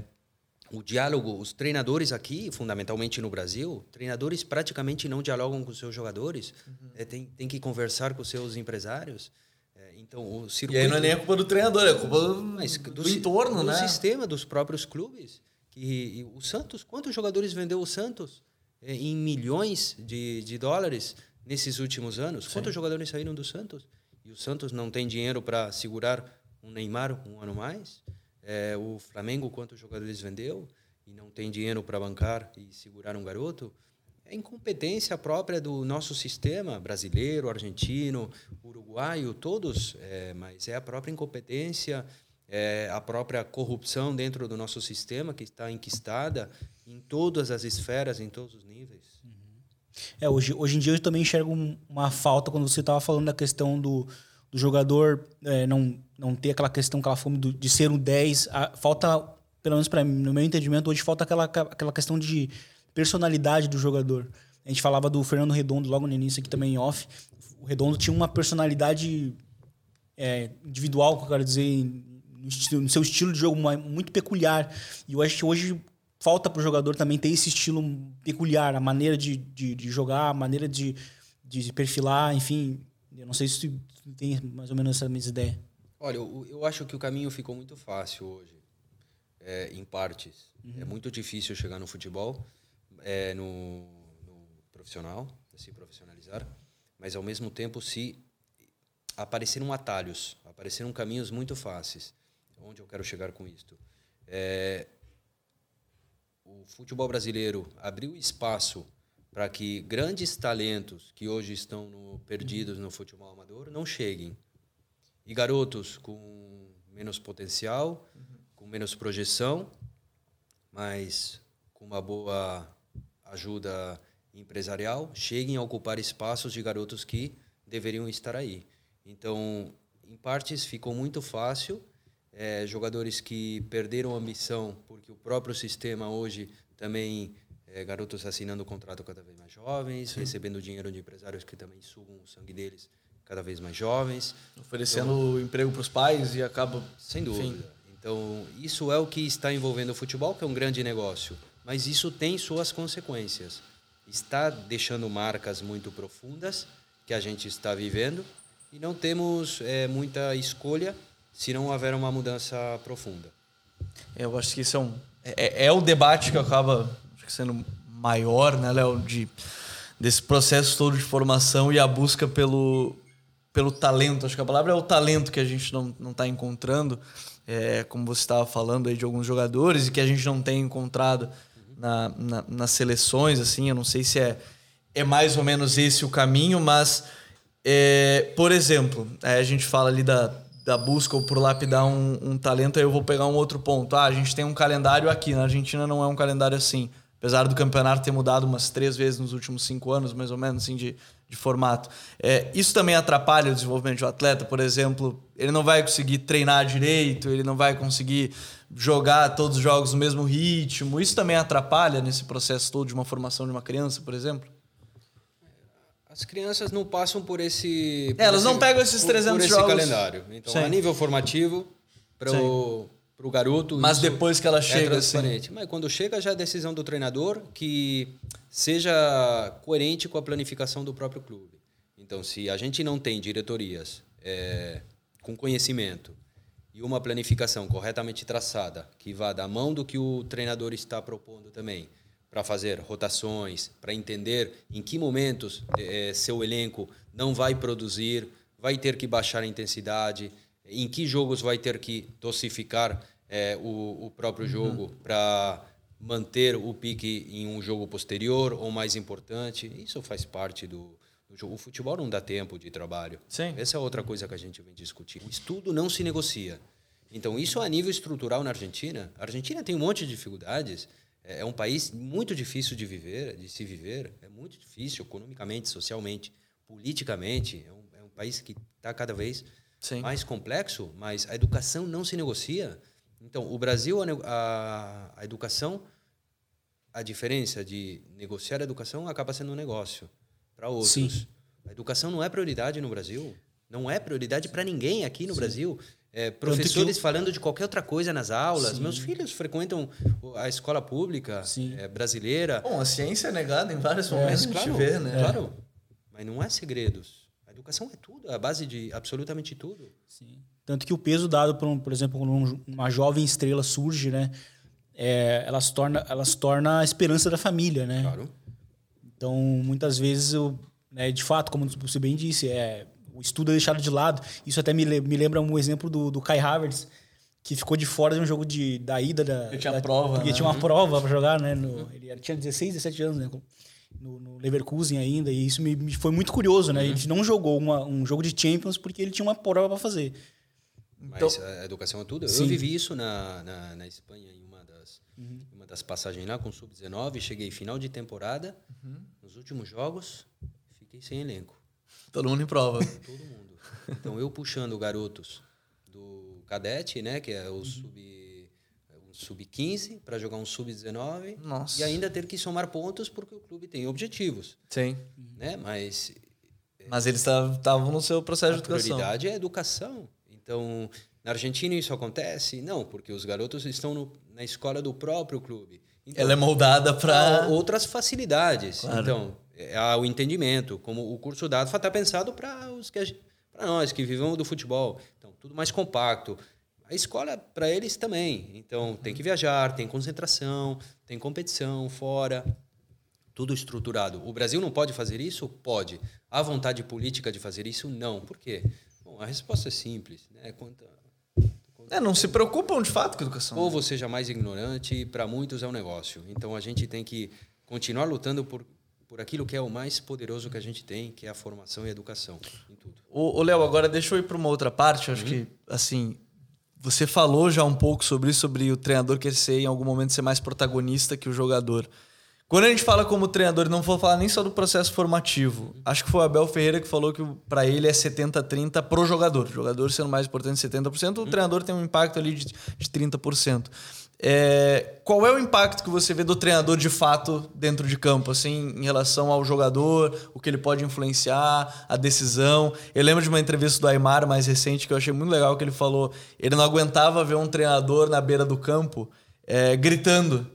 [SPEAKER 3] o diálogo, os treinadores aqui, fundamentalmente no Brasil, treinadores praticamente não dialogam com seus jogadores, uhum. é, tem, tem que conversar com seus empresários. É, então, o circuito,
[SPEAKER 1] e aí não é nem a culpa do treinador, é a culpa do, do, do entorno,
[SPEAKER 3] do
[SPEAKER 1] né?
[SPEAKER 3] Do sistema, dos próprios clubes. Que, o Santos, quantos jogadores vendeu o Santos? É, em milhões de, de dólares nesses últimos anos? Sim. Quantos jogadores saíram do Santos? E o Santos não tem dinheiro para segurar um Neymar um ano mais? É, o Flamengo, quantos jogadores vendeu e não tem dinheiro para bancar e segurar um garoto? É incompetência própria do nosso sistema brasileiro, argentino, uruguaio, todos, é, mas é a própria incompetência, é a própria corrupção dentro do nosso sistema que está enquistada em todas as esferas, em todos os níveis.
[SPEAKER 2] É, hoje, hoje em dia eu também enxergo uma falta quando você estava falando da questão do, do jogador é, não, não ter aquela questão, aquela fome do, de ser um 10. A, falta, pelo menos para no meu entendimento, hoje falta aquela, aquela questão de personalidade do jogador. A gente falava do Fernando Redondo logo no início aqui também em off. O Redondo tinha uma personalidade é, individual, que eu quero dizer, no, seu estilo de jogo muito peculiar. E eu acho que hoje falta para o jogador também ter esse estilo peculiar, a maneira de, de, de jogar, a maneira de, de perfilar, enfim Eu não sei se tu tem mais ou menos essa mesma ideia.
[SPEAKER 3] Olha, eu, eu acho que o caminho ficou muito fácil hoje, é, em partes. Uhum. É muito difícil chegar no futebol, é, no, no profissional, se profissionalizar, mas ao mesmo tempo se apareceram atalhos, apareceram caminhos muito fáceis. Onde eu quero chegar com isto? É, o futebol brasileiro abriu espaço para que grandes talentos que hoje estão no, perdidos no futebol amador não cheguem. E garotos com menos potencial, com menos projeção, mas com uma boa ajuda empresarial, cheguem a ocupar espaços de garotos que deveriam estar aí. Então, em partes, ficou muito fácil. É, jogadores que perderam a ambição, porque o próprio sistema hoje também é, garotos assinando contrato cada vez mais jovens, Sim. recebendo dinheiro de empresários que também sugam o sangue deles cada vez mais jovens.
[SPEAKER 1] Oferecendo então, emprego para os pais e acaba.
[SPEAKER 3] Sem dúvida. Então, isso é o que está envolvendo o futebol, que é um grande negócio. Mas isso tem suas consequências. Está deixando marcas muito profundas que a gente está vivendo e não temos é, muita escolha se não houver uma mudança profunda.
[SPEAKER 1] Eu acho que isso é um é, é o debate que acaba sendo maior, né, Léo, de desse processo todo de formação e a busca pelo pelo talento. Acho que a palavra é o talento que a gente não está encontrando, é, como você estava falando aí de alguns jogadores e que a gente não tem encontrado na, na, nas seleções, assim. Eu não sei se é é mais ou menos esse o caminho, mas é, por exemplo, a gente fala ali da, da busca ou por lapidar um, um talento, aí eu vou pegar um outro ponto. Ah, a gente tem um calendário aqui, na Argentina não é um calendário assim. Apesar do campeonato ter mudado umas três vezes nos últimos cinco anos, mais ou menos, assim, de, de formato. É, isso também atrapalha o desenvolvimento do atleta, por exemplo, ele não vai conseguir treinar direito, ele não vai conseguir jogar todos os jogos no mesmo ritmo. Isso também atrapalha nesse processo todo de uma formação de uma criança, por exemplo?
[SPEAKER 3] As crianças não passam por esse.
[SPEAKER 1] Por é, elas esse, não pegam esses 300 por, por
[SPEAKER 3] esse calendário. Então, Sim. a nível formativo, para o garoto.
[SPEAKER 1] Mas depois que ela chega. É
[SPEAKER 3] transparente. Assim... Mas quando chega, já é decisão do treinador que seja coerente com a planificação do próprio clube. Então, se a gente não tem diretorias é, com conhecimento e uma planificação corretamente traçada, que vá da mão do que o treinador está propondo também para fazer rotações, para entender em que momentos é, seu elenco não vai produzir, vai ter que baixar a intensidade, em que jogos vai ter que dosificar é, o, o, próprio uhum. jogo uhum. para manter o pique em um jogo posterior ou mais importante. Isso faz parte do, do jogo. O futebol não dá tempo de trabalho.
[SPEAKER 1] Sim.
[SPEAKER 3] Essa é outra coisa que a gente vem discutir. O estudo não se negocia. Então, isso a nível estrutural na Argentina. A Argentina tem um monte de dificuldades é, é um país muito difícil de viver, de se viver. É muito difícil economicamente, socialmente, politicamente. É um, é um país que está cada vez Sim. mais complexo, mas a educação não se negocia. Então, o Brasil, a, a, a educação, a diferença de negociar a educação acaba sendo um negócio para outros. Sim. A educação não é prioridade no Brasil. Não é prioridade para ninguém aqui no Sim. Brasil. É, professores eu... falando de qualquer outra coisa nas aulas. Sim. Meus filhos frequentam a escola pública é, brasileira.
[SPEAKER 1] Bom, a ciência é negada em vários momentos, é, claro, vê, né?
[SPEAKER 3] Claro, mas não é segredos. Educação é tudo, é a base de absolutamente tudo.
[SPEAKER 2] Sim. Tanto que o peso dado, por, um, por exemplo, quando uma jovem estrela surge, né? É, ela, se torna, ela se torna a esperança da família, né?
[SPEAKER 3] Claro.
[SPEAKER 2] Então, muitas vezes, eu, né, de fato, como você bem disse, é, o estudo é deixado de lado. Isso até me, me lembra um exemplo do, do Kai Havertz, que ficou de fora de um jogo de, da ida da.
[SPEAKER 1] Ele tinha
[SPEAKER 2] da,
[SPEAKER 1] prova.
[SPEAKER 2] Porque
[SPEAKER 1] né?
[SPEAKER 2] tinha uma prova para jogar, né? No, ele tinha 16, 17 anos, né? No, no Leverkusen ainda, e isso me, me foi muito curioso, né? Uhum. Ele não jogou uma, um jogo de Champions porque ele tinha uma prova para fazer.
[SPEAKER 3] Então, Mas a educação é tudo. Sim. Eu vivi isso na, na, na Espanha em uma das, uhum. uma das passagens lá com sub-19. Cheguei final de temporada, uhum. nos últimos jogos, fiquei sem elenco.
[SPEAKER 1] Todo mundo em prova.
[SPEAKER 3] Todo mundo. Então eu puxando garotos do cadete, né, que é o sub um sub 15 para jogar um sub 19
[SPEAKER 1] Nossa.
[SPEAKER 3] e ainda ter que somar pontos porque o clube tem objetivos.
[SPEAKER 1] Sim.
[SPEAKER 3] Né? Mas
[SPEAKER 1] mas eles estavam no seu processo de educação.
[SPEAKER 3] A prioridade é a educação. Então, na Argentina isso acontece? Não, porque os garotos estão no, na escola do próprio clube. Então,
[SPEAKER 1] Ela é moldada para
[SPEAKER 3] outras facilidades. Claro. Então, há o entendimento, como o curso dado está pensado para os que para nós que vivemos do futebol. Então, tudo mais compacto. A escola para eles também. Então, tem que viajar, tem concentração, tem competição fora, tudo estruturado. O Brasil não pode fazer isso? Pode. Há vontade política de fazer isso? Não. Por quê? Bom, a resposta é simples, né? Quanto,
[SPEAKER 1] quanto é, não se preocupam de fato com a educação.
[SPEAKER 3] Ou você seja mais ignorante, para muitos é um negócio. Então, a gente tem que continuar lutando por por aquilo que é o mais poderoso que a gente tem, que é a formação e a educação em tudo.
[SPEAKER 1] O Léo, agora deixa eu ir para uma outra parte. Acho uhum. que, assim, você falou já um pouco sobre isso, sobre o treinador querer ser, em algum momento, ser mais protagonista que o jogador. Quando a gente fala como treinador, não vou falar nem só do processo formativo. Acho que foi o Abel Ferreira que falou que para ele é 70-30 pro jogador. O jogador sendo mais importante 70%, o treinador tem um impacto ali de, de 30%. É, qual é o impacto que você vê do treinador de fato dentro de campo, assim, em relação ao jogador, o que ele pode influenciar, a decisão? Eu lembro de uma entrevista do Aymar mais recente que eu achei muito legal que ele falou, ele não aguentava ver um treinador na beira do campo é, gritando,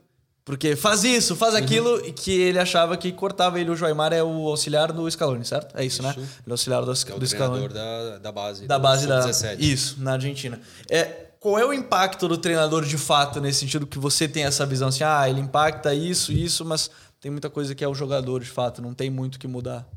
[SPEAKER 1] porque faz isso, faz uhum. aquilo, uhum. e que ele achava que cortava ele. O Joaimar é o auxiliar do Scaloni, certo? É isso, né? isso. né? Ele é o auxiliar do, é o do Scaloni.
[SPEAKER 3] Da, da base.
[SPEAKER 1] Da base da. 17. Isso, na Argentina. É, qual é o impacto do treinador de fato, nesse sentido que você tem essa visão assim, ah, ele impacta isso, isso, mas tem muita coisa que é o jogador de fato, não tem muito que mudar.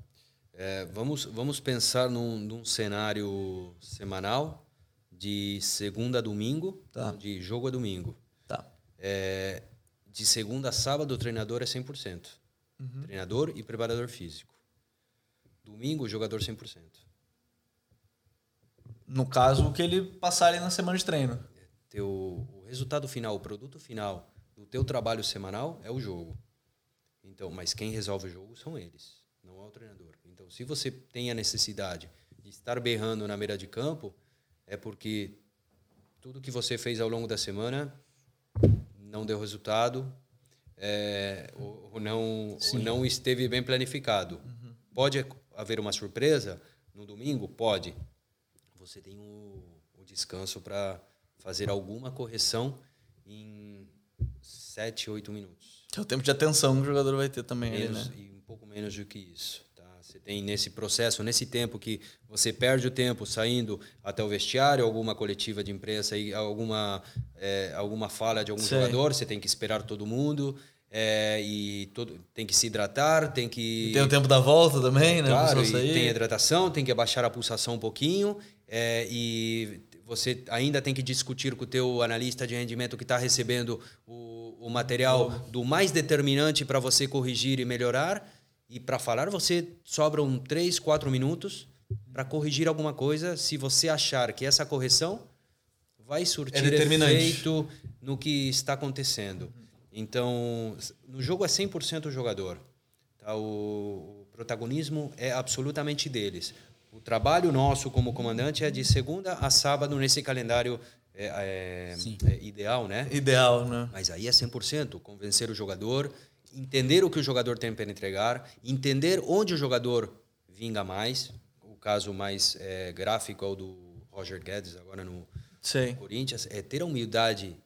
[SPEAKER 3] É, vamos, vamos pensar num, num, cenário semanal de segunda a domingo, tá. de jogo a domingo.
[SPEAKER 1] Tá.
[SPEAKER 3] É, de segunda a sábado, o treinador é 100%. Uhum. Treinador e preparador físico. Domingo, jogador 100%.
[SPEAKER 1] No caso, o que ele passar ali na semana de treino.
[SPEAKER 3] Teu, o resultado final, o produto final do teu trabalho semanal é o jogo. Então, mas quem resolve o jogo são eles, não é o treinador. Então, se você tem a necessidade de estar berrando na beira de campo, é porque tudo que você fez ao longo da semana não deu resultado é, ou, ou, não, ou não esteve bem planificado. Uhum. Pode haver uma surpresa no domingo? Pode você tem o, o descanso para fazer alguma correção em 7, 8 minutos.
[SPEAKER 1] É o tempo de atenção que o jogador vai ter também.
[SPEAKER 3] Menos,
[SPEAKER 1] ali, né?
[SPEAKER 3] E um pouco menos do que isso. Tá? Você tem nesse processo, nesse tempo que você perde o tempo saindo até o vestiário, alguma coletiva de imprensa, alguma, é, alguma fala de algum Sei. jogador, você tem que esperar todo mundo. É, e todo, tem que se hidratar, tem que.
[SPEAKER 1] E tem o tempo da volta também, né?
[SPEAKER 3] Claro, tem hidratação, tem que abaixar a pulsação um pouquinho é, e você ainda tem que discutir com o teu analista de rendimento que está recebendo o, o material do mais determinante para você corrigir e melhorar. E para falar, você sobram três, quatro minutos para corrigir alguma coisa se você achar que essa correção vai surtir é efeito no que está acontecendo. Então, no jogo é 100% o jogador. Tá? O, o protagonismo é absolutamente deles. O trabalho nosso como comandante é de segunda a sábado nesse calendário é, é, é ideal, né?
[SPEAKER 1] Ideal, né?
[SPEAKER 3] Mas aí é 100%. Convencer o jogador, entender o que o jogador tem para entregar, entender onde o jogador vinga mais. O caso mais é, gráfico é o do Roger Guedes, agora no, no Corinthians. É ter a humildade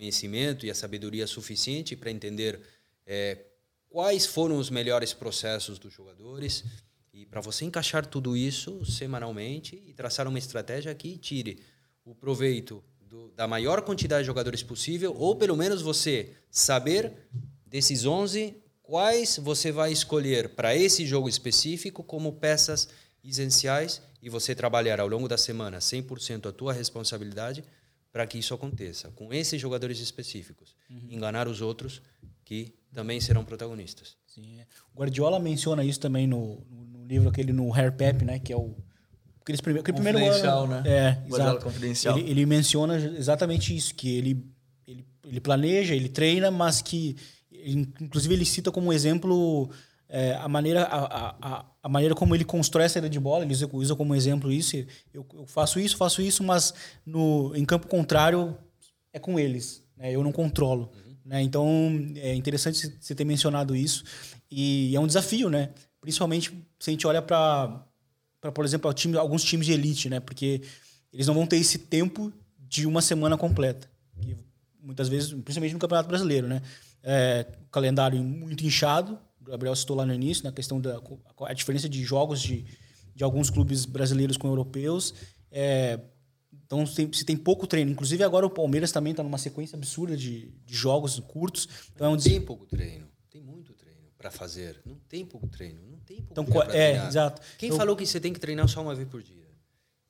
[SPEAKER 3] conhecimento e a sabedoria suficiente para entender é, quais foram os melhores processos dos jogadores e para você encaixar tudo isso semanalmente e traçar uma estratégia que tire o proveito do, da maior quantidade de jogadores possível ou pelo menos você saber desses 11 quais você vai escolher para esse jogo específico como peças essenciais e você trabalhar ao longo da semana 100% a tua responsabilidade para que isso aconteça, com esses jogadores específicos. Uhum. Enganar os outros que também serão protagonistas.
[SPEAKER 2] Sim. É. Guardiola menciona isso também no, no livro aquele no Hair Pep, né, que é o aqueles prime aquele primeiro
[SPEAKER 1] ano, né?
[SPEAKER 2] É, exato. Confidencial. Ele, ele, menciona exatamente isso, que ele, ele, ele planeja, ele treina, mas que inclusive ele cita como exemplo é, a, maneira, a, a, a, maneira como ele constrói a saída de bola, ele usa, usa como exemplo isso. Eu, eu, faço isso, faço isso, mas no, em campo contrário é com eles. Né? Eu não controlo. Uhum. Né? Então é interessante você ter mencionado isso. E é um desafio, né? Principalmente se a gente olha para, por exemplo, time, alguns times de elite, né? porque eles não vão ter esse tempo de uma semana completa. muitas vezes, principalmente no Campeonato Brasileiro, né? É, calendário muito inchado, Gabriel citou lá no início, na questão da a diferença de jogos de, de alguns clubes brasileiros com europeus. É, então, se tem pouco treino. Inclusive, agora o Palmeiras também está numa sequência absurda de, de jogos curtos.
[SPEAKER 3] Então, é um tem pouco treino. Para fazer. Não tem pouco treino. Não tem pouco
[SPEAKER 2] então, treino é, treinar. exato.
[SPEAKER 3] Quem falou que você tem que treinar só uma vez por dia?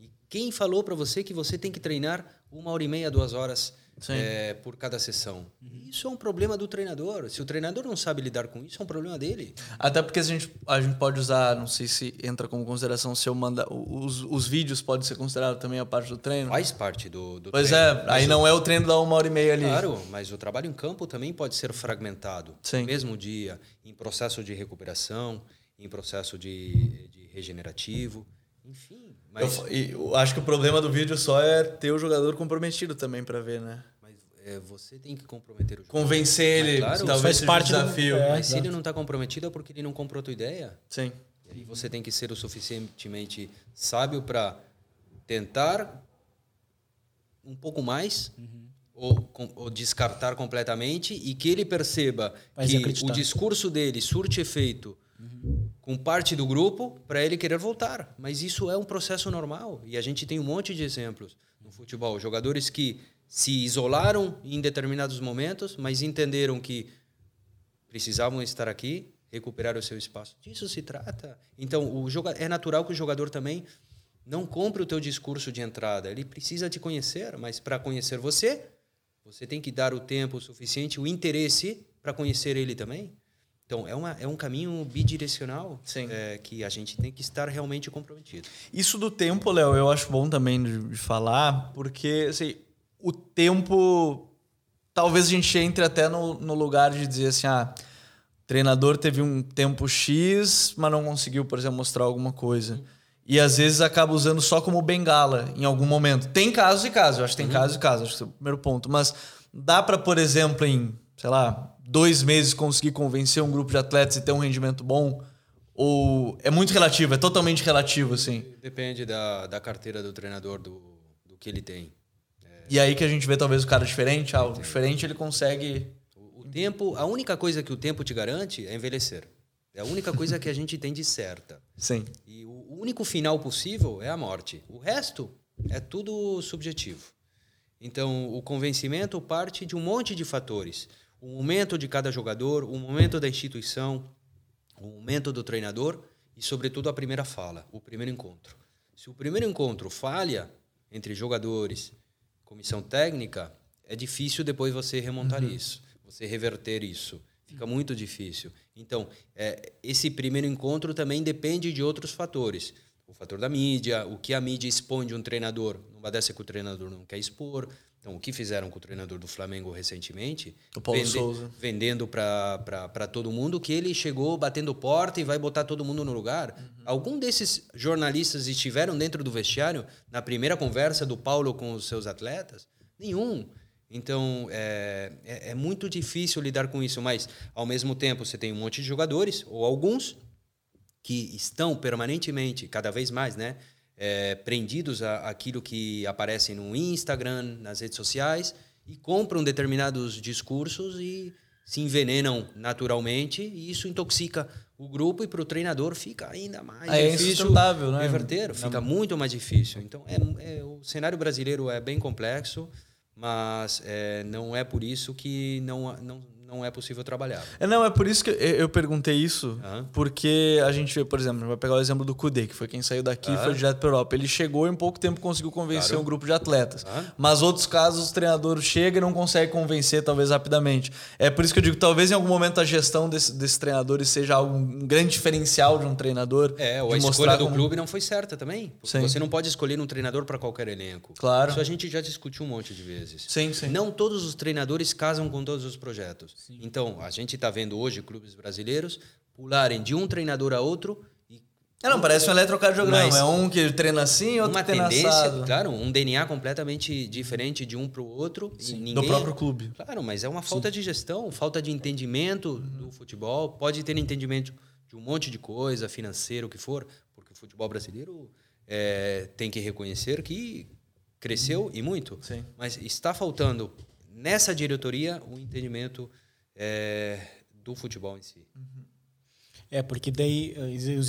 [SPEAKER 3] E quem falou para você que você tem que treinar uma hora e meia, duas horas é, por cada sessão. Uhum. Isso é um problema do treinador. Se o treinador não sabe lidar com isso, é um problema dele.
[SPEAKER 1] Até porque a gente, a gente pode usar, não sei se entra como consideração, se eu manda. Os, os vídeos podem ser considerados também a parte do treino.
[SPEAKER 3] Faz parte do, do
[SPEAKER 1] pois
[SPEAKER 3] treino.
[SPEAKER 1] Pois é, aí não é o treino da uma hora e meia ali.
[SPEAKER 3] Claro, mas o trabalho em campo também pode ser fragmentado.
[SPEAKER 1] Sim.
[SPEAKER 3] No mesmo dia, em processo de recuperação, em processo de, de regenerativo, enfim.
[SPEAKER 1] Mas... Eu, eu, acho que o problema do vídeo só é ter o jogador comprometido também para ver, né?
[SPEAKER 3] Mas é, você tem que comprometer o
[SPEAKER 1] jogador. Convencer ele, claro, talvez faz parte do desafio. Do...
[SPEAKER 3] É, Mas se ele não está comprometido é porque ele não comprou a tua ideia.
[SPEAKER 1] Sim.
[SPEAKER 3] E aí você tem que ser o suficientemente sábio para tentar um pouco mais uhum. ou, ou, descartar completamente e que ele perceba Mas que acreditar. o discurso dele surte efeito uhum com parte do grupo para ele querer voltar. Mas isso é um processo normal e a gente tem um monte de exemplos no futebol. Jogadores que se isolaram em determinados momentos, mas entenderam que precisavam estar aqui, recuperar o seu espaço. Disso se trata. Então, o é natural que o jogador também não compre o teu discurso de entrada. Ele precisa te conhecer, mas para conhecer você, você tem que dar o tempo suficiente, o interesse para conhecer ele também. Então, é, uma, é um caminho bidirecional é, que a gente tem que estar realmente comprometido.
[SPEAKER 1] Isso do tempo, Léo, eu acho bom também de, de falar, porque assim, o tempo. Talvez a gente entre até no, no lugar de dizer assim: ah, o treinador teve um tempo X, mas não conseguiu, por exemplo, mostrar alguma coisa. E às vezes acaba usando só como bengala em algum momento. Tem casos e casos, eu acho que tem uhum. casos e casos, acho que é o primeiro ponto. Mas dá para, por exemplo, em, sei lá, dois meses conseguir convencer um grupo de atletas e ter um rendimento bom? Ou é muito relativo, é totalmente relativo, assim?
[SPEAKER 3] Depende da, da carteira do treinador, do, do que ele tem.
[SPEAKER 1] É... E aí que a gente vê talvez o cara diferente, ah, o diferente ele consegue...
[SPEAKER 3] O, o tempo, a única coisa que o tempo te garante é envelhecer. É a única coisa que a gente tem de certa.
[SPEAKER 1] Sim.
[SPEAKER 3] E o único final possível é a morte. O resto é tudo subjetivo. Então, o convencimento parte de um monte de fatores o momento de cada jogador, o momento da instituição, o momento do treinador e, sobretudo, a primeira fala, o primeiro encontro. Se o primeiro encontro falha entre jogadores, comissão técnica, é difícil depois você remontar uhum. isso, você reverter isso. Fica muito difícil. Então, é, esse primeiro encontro também depende de outros fatores. O fator da mídia, o que a mídia expõe de um treinador, numa dessa que o treinador não quer expor, então, o que fizeram com o treinador do Flamengo recentemente?
[SPEAKER 1] O Paulo vende, Souza.
[SPEAKER 3] Vendendo para todo mundo que ele chegou batendo porta e vai botar todo mundo no lugar. Uhum. Algum desses jornalistas estiveram dentro do vestiário na primeira conversa do Paulo com os seus atletas? Nenhum. Então, é, é, é muito difícil lidar com isso, mas, ao mesmo tempo, você tem um monte de jogadores, ou alguns, que estão permanentemente, cada vez mais, né? É, prendidos àquilo que aparece no Instagram, nas redes sociais, e compram determinados discursos e se envenenam naturalmente, e isso intoxica o grupo e para o treinador fica ainda mais
[SPEAKER 1] é
[SPEAKER 3] difícil
[SPEAKER 1] né?
[SPEAKER 3] reverter, fica muito mais difícil. Então, é, é, o cenário brasileiro é bem complexo, mas é, não é por isso que não, não, não é possível trabalhar.
[SPEAKER 1] É, não, é por isso que eu perguntei isso, porque a gente vê, por exemplo, vai pegar o exemplo do Kudê, que foi quem saiu daqui e foi direto para Europa. Ele chegou e em pouco tempo conseguiu convencer claro. um grupo de atletas. Uhum. Mas outros casos, o treinador chega e não consegue convencer, talvez rapidamente. É por isso que eu digo, talvez em algum momento a gestão desse, desses treinadores seja algo, um grande diferencial de um treinador.
[SPEAKER 3] É, ou a escolha do como... clube não foi certa também. Você não pode escolher um treinador para qualquer elenco.
[SPEAKER 1] Claro.
[SPEAKER 3] Isso a gente já discutiu um monte de vezes.
[SPEAKER 1] Sim, sim.
[SPEAKER 3] Não todos os treinadores casam com todos os projetos. Sim. Então, a gente está vendo hoje clubes brasileiros pularem de um treinador a outro e
[SPEAKER 1] é, não, parece um eletrocardiograma. é um que treina assim, outro uma que treina tendência, assado.
[SPEAKER 3] Claro, um DNA completamente diferente de um para o outro.
[SPEAKER 1] Ninguém, do próprio clube.
[SPEAKER 3] Claro, mas é uma falta Sim. de gestão, falta de entendimento uhum. do futebol. Pode ter entendimento de um monte de coisa, financeiro, o que for, porque o futebol brasileiro é, tem que reconhecer que cresceu uhum. e muito.
[SPEAKER 1] Sim.
[SPEAKER 3] Mas está faltando nessa diretoria o um entendimento é, do futebol em si. Uhum.
[SPEAKER 2] É, porque daí,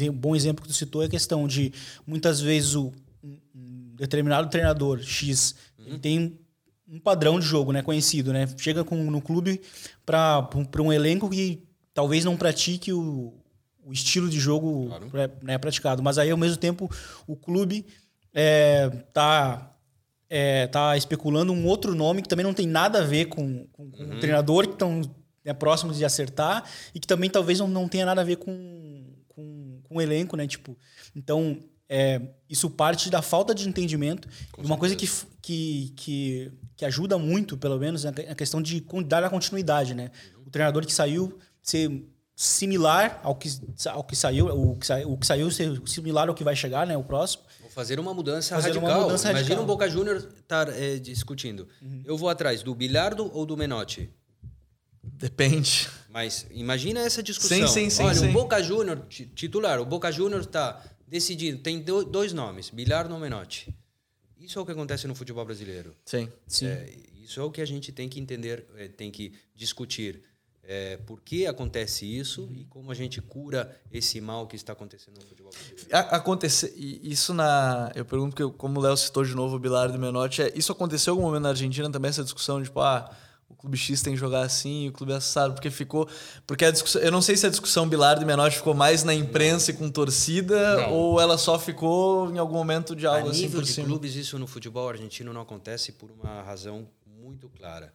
[SPEAKER 2] um bom exemplo que tu citou é a questão de muitas vezes o um determinado treinador X uhum. tem um padrão de jogo, né, conhecido, né? Chega com, no clube para um elenco que talvez não pratique o, o estilo de jogo claro. né, praticado, mas aí ao mesmo tempo o clube é, tá é, tá especulando um outro nome que também não tem nada a ver com, com, com uhum. o treinador que estão né, próximos de acertar e que também talvez não, não tenha nada a ver com, com, com o elenco, né? Tipo, então é, isso parte da falta de entendimento. Com uma coisa que, que, que, que, ajuda muito, pelo menos, é a questão de dar a continuidade, né? O treinador que saiu ser similar ao que, ao que saiu, o que, saiu, o que saiu ser similar ao que vai chegar, né? O próximo.
[SPEAKER 3] Vou fazer uma mudança fazer radical. Uma mudança Imagina radical. um Boca Júnior estar tá, é, discutindo. Uhum. Eu vou atrás do Bilardo ou do Menotti?
[SPEAKER 1] Depende.
[SPEAKER 3] Mas imagina essa discussão. Sim, sim, sim. Olha, sim. o Boca Júnior, titular, o Boca Júnior está decidido. Tem dois nomes, Bilardo ou Menotti. Isso é o que acontece no futebol brasileiro.
[SPEAKER 1] Sim. Sim.
[SPEAKER 3] É, isso é o que a gente tem que entender, é, tem que discutir. É, por que acontece isso e como a gente cura esse mal que está acontecendo no futebol brasileiro.
[SPEAKER 1] Acontecer, isso na. Eu pergunto, porque como o Léo citou de novo o Bilardo e o Menotti, é, isso aconteceu em algum momento na Argentina também, essa discussão de, tipo, ah clube X tem que jogar assim, o clube assado, porque ficou. Porque a discussão. Eu não sei se a discussão Bilardo e Menotti ficou mais na imprensa e com torcida, não. ou ela só ficou em algum momento de algo a assim.
[SPEAKER 3] nível
[SPEAKER 1] de cima.
[SPEAKER 3] clubes, isso no futebol argentino não acontece por uma razão muito clara.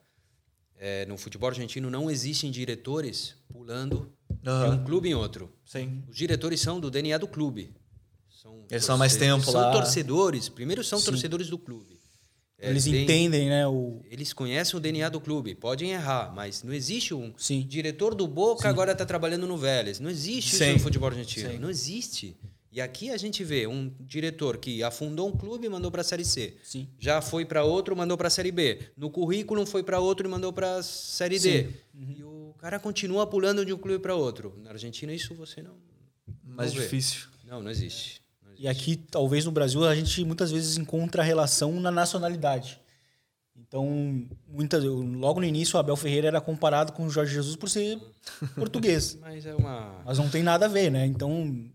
[SPEAKER 3] É, no futebol argentino não existem diretores pulando uhum. de um clube em outro.
[SPEAKER 1] Sim.
[SPEAKER 3] Os diretores são do DNA do clube.
[SPEAKER 1] São Eles são mais tempo
[SPEAKER 3] são
[SPEAKER 1] lá.
[SPEAKER 3] São torcedores. Primeiro são Sim. torcedores do clube.
[SPEAKER 2] É, eles tem, entendem, né? O...
[SPEAKER 3] Eles conhecem o DNA do clube. Podem errar, mas não existe um Sim. diretor do Boca Sim. agora está trabalhando no Vélez. Não existe Sim. isso no futebol argentino. Sim. Não existe. E aqui a gente vê um diretor que afundou um clube e mandou para a Série C.
[SPEAKER 2] Sim.
[SPEAKER 3] Já foi para outro, mandou para a Série B. No currículo foi para outro e mandou para a Série D. Uhum. E o cara continua pulando de um clube para outro. Na Argentina isso você não.
[SPEAKER 1] Mais não difícil.
[SPEAKER 3] Não, não existe.
[SPEAKER 2] E aqui, talvez no Brasil, a gente muitas vezes encontra a relação na nacionalidade. Então, muitas, logo no início, o Abel Ferreira era comparado com o Jorge Jesus por ser português.
[SPEAKER 3] Mas é uma.
[SPEAKER 2] Mas não tem nada a ver, né? Então.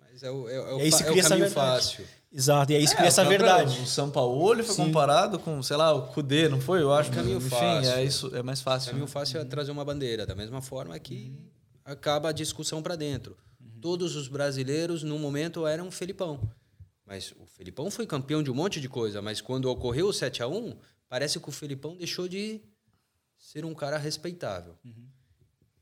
[SPEAKER 3] Mas é o, é, é o, é o caminho fácil.
[SPEAKER 2] Exato, e é isso que é, essa verdade.
[SPEAKER 1] O São Paulo foi Sim. comparado com, sei lá, o Cudê, não foi? Eu acho.
[SPEAKER 3] que caminho enfim, fácil.
[SPEAKER 1] é isso, é mais fácil.
[SPEAKER 3] O caminho né? fácil é trazer uma bandeira, da mesma forma que uhum. acaba a discussão para dentro. Todos os brasileiros, no momento, eram Felipão. Mas o Felipão foi campeão de um monte de coisa, mas quando ocorreu o 7 a 1 parece que o Felipão deixou de ser um cara respeitável. Uhum.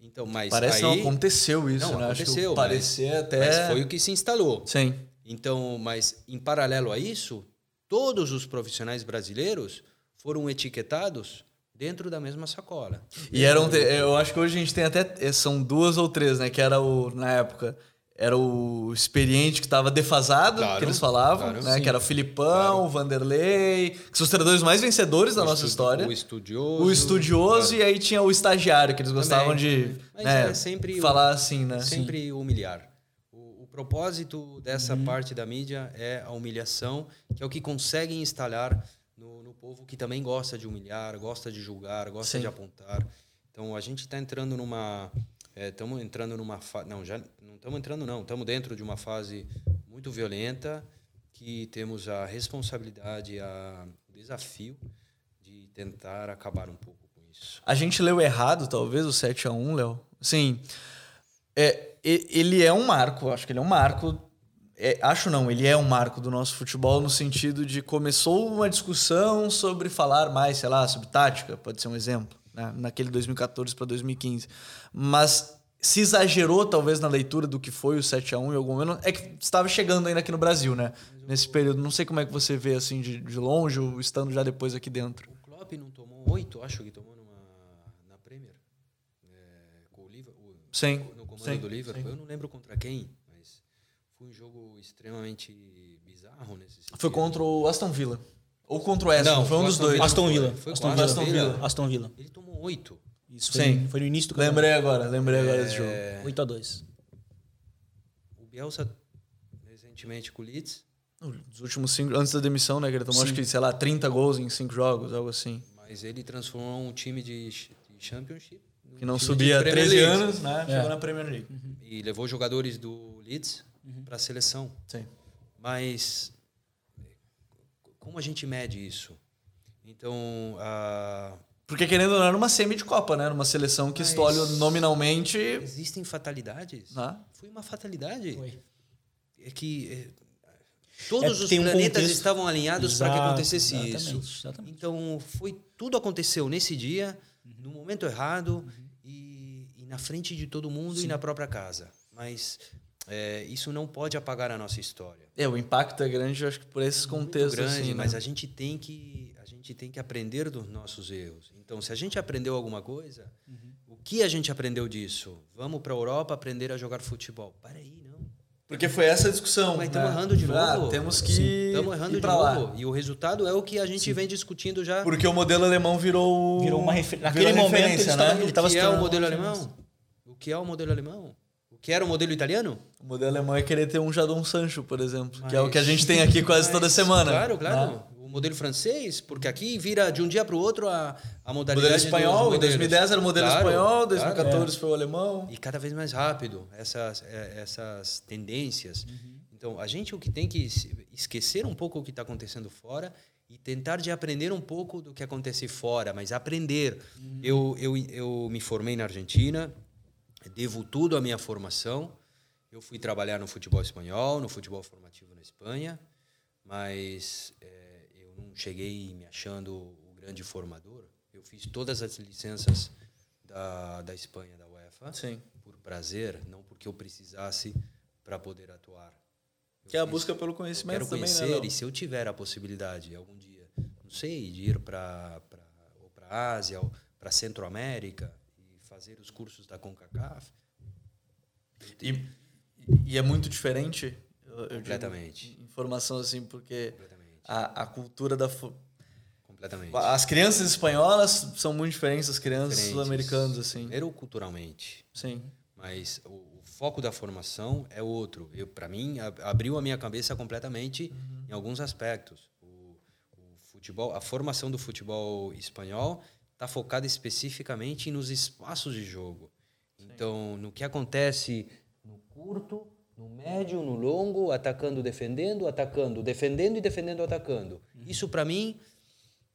[SPEAKER 3] Então, mas
[SPEAKER 1] parece
[SPEAKER 3] aí,
[SPEAKER 1] que não aconteceu isso,
[SPEAKER 3] não,
[SPEAKER 1] né?
[SPEAKER 3] Aconteceu,
[SPEAKER 1] parecer até
[SPEAKER 3] mas foi o que se instalou.
[SPEAKER 1] Sim.
[SPEAKER 3] Então, mas em paralelo a isso, todos os profissionais brasileiros foram etiquetados dentro da mesma sacola.
[SPEAKER 1] E eram, eu acho que hoje a gente tem até eh, são duas ou três, né? Que era o na época era o experiente que estava defasado, claro, que eles falavam, claro, né? Que era o Filipão, claro. o Vanderlei, que são os treinadores mais vencedores da nossa história.
[SPEAKER 3] O estudioso.
[SPEAKER 1] O estudioso e aí tinha o estagiário, que eles gostavam de né, é falar assim, né?
[SPEAKER 3] Sempre Sim. humilhar. O, o, propósito dessa uhum. parte da mídia é a humilhação, que é o que conseguem instalar no, no povo que também gosta de humilhar, gosta de julgar, gosta Sim. de apontar. Então a gente está entrando numa estamos é, entrando numa fase não já não estamos entrando não estamos dentro de uma fase muito violenta que temos a responsabilidade a o desafio de tentar acabar um pouco com isso
[SPEAKER 1] a gente leu errado talvez o 7 a 1 Léo sim é, ele é um marco acho que ele é um marco é, acho não, ele é um marco do nosso futebol no sentido de começou uma discussão sobre falar mais, sei lá, sobre tática, pode ser um exemplo, né? naquele 2014 para 2015. Mas se exagerou talvez na leitura do que foi o 7 a 1 em algum momento, é que estava chegando ainda aqui no Brasil, né? Nesse período, não sei como é que você vê assim de, de longe ou estando já depois aqui dentro.
[SPEAKER 3] O Klopp não tomou oito, acho que tomou numa, na Premier, é, com o Liverpool.
[SPEAKER 1] Sim.
[SPEAKER 3] No comando
[SPEAKER 1] sim,
[SPEAKER 3] do Liverpool, sim. eu não lembro contra quem foi um jogo extremamente bizarro nesse sentido.
[SPEAKER 1] Foi contra o Aston Villa. Ou contra o Aston,
[SPEAKER 2] não, foi um dos dois.
[SPEAKER 1] Aston Villa.
[SPEAKER 3] Foi
[SPEAKER 1] Aston,
[SPEAKER 3] Aston,
[SPEAKER 1] Aston
[SPEAKER 3] Villa.
[SPEAKER 1] Villa.
[SPEAKER 2] Aston Villa.
[SPEAKER 3] Ele tomou oito.
[SPEAKER 2] Isso foi, Sim. foi no início do
[SPEAKER 1] campeonato. Lembrei agora, lembrei agora é... desse jogo.
[SPEAKER 2] 8 a 2
[SPEAKER 3] O Bielsa, recentemente com o Leeds.
[SPEAKER 1] Os últimos cinco, antes da demissão, né? Que ele tomou, Sim. acho que, sei lá, 30 gols em cinco jogos, algo assim.
[SPEAKER 3] Mas ele transformou um time de, de Championship.
[SPEAKER 1] Que não subia há 13 anos, né? É. Chegou na Premier League.
[SPEAKER 3] Uhum. E levou jogadores do Leeds uhum. para a seleção.
[SPEAKER 1] Sim.
[SPEAKER 3] Mas como a gente mede isso? Então, a
[SPEAKER 1] porque querendo ou não, era uma semi de Copa, né? Uma seleção que escolhe nominalmente.
[SPEAKER 3] Existem fatalidades.
[SPEAKER 1] Ah?
[SPEAKER 3] Foi uma fatalidade. Foi. É que é, todos é, os planetas um contexto... estavam alinhados para que acontecesse exatamente, isso. Exatamente. Então, foi tudo aconteceu nesse dia, uhum. no momento errado uhum. e, e, na frente de todo mundo Sim. e na própria casa. Mas é, isso não pode apagar a nossa história.
[SPEAKER 1] É, o impacto é grande, eu acho que por esses contextos.
[SPEAKER 3] Muito grande,
[SPEAKER 1] assim, né?
[SPEAKER 3] mas a gente tem que a gente tem que aprender dos nossos erros. Então, se a gente aprendeu alguma coisa, uhum. o que a gente aprendeu disso? Vamos para a Europa aprender a jogar futebol? Para aí, não.
[SPEAKER 1] Porque foi essa a discussão.
[SPEAKER 3] Mas estamos né? errando de ah,
[SPEAKER 1] novo. Ah, temos que.
[SPEAKER 3] Estamos errando de novo. E o resultado é o que a gente Sim. vem discutindo já.
[SPEAKER 1] Porque o modelo alemão virou.
[SPEAKER 2] Virou uma refer... Naquele momento ele
[SPEAKER 3] né? Ele estava O que é o modelo alemão? O que é o modelo alemão? O que era o modelo italiano?
[SPEAKER 1] O modelo alemão é querer ter um Jadon Sancho, por exemplo, mas, que é o que a gente tem aqui quase mas, toda semana.
[SPEAKER 3] Claro, claro. Né? modelo francês, porque aqui vira de um dia para o outro a, a modalidade.
[SPEAKER 1] Modelo espanhol, em 2010 era o modelo claro, espanhol, 2014 claro, é. foi o alemão.
[SPEAKER 3] E cada vez mais rápido essas, é, essas tendências. Uhum. Então, a gente o que tem que esquecer um pouco o que está acontecendo fora e tentar de aprender um pouco do que acontece fora, mas aprender. Uhum. Eu, eu, eu me formei na Argentina, devo tudo à minha formação. Eu fui trabalhar no futebol espanhol, no futebol formativo na Espanha, mas é, não cheguei me achando o grande formador. Eu fiz todas as licenças da, da Espanha, da UEFA,
[SPEAKER 1] Sim.
[SPEAKER 3] por prazer, não porque eu precisasse para poder atuar.
[SPEAKER 1] Eu que é a busca pelo conhecimento
[SPEAKER 3] quero
[SPEAKER 1] também,
[SPEAKER 3] conhecer
[SPEAKER 1] né,
[SPEAKER 3] e se eu tiver a possibilidade algum dia, não sei, de ir para para a Ásia para Centro-América fazer os cursos da CONCACAF.
[SPEAKER 1] E, e é muito diferente,
[SPEAKER 3] eu, Completamente.
[SPEAKER 1] Digo, informação assim, porque a, a cultura da.
[SPEAKER 3] Completamente.
[SPEAKER 1] As crianças espanholas são muito diferentes das crianças sul-americanas, assim.
[SPEAKER 3] Primeiro, culturalmente.
[SPEAKER 1] Sim.
[SPEAKER 3] Mas o, o foco da formação é outro. Eu, para mim, abriu a minha cabeça completamente uhum. em alguns aspectos. O, o, futebol, a formação do futebol espanhol está focada especificamente nos espaços de jogo. Sim. Então, no que acontece no curto no médio, no longo, atacando, defendendo, atacando, defendendo e defendendo, atacando. Uhum. Isso para mim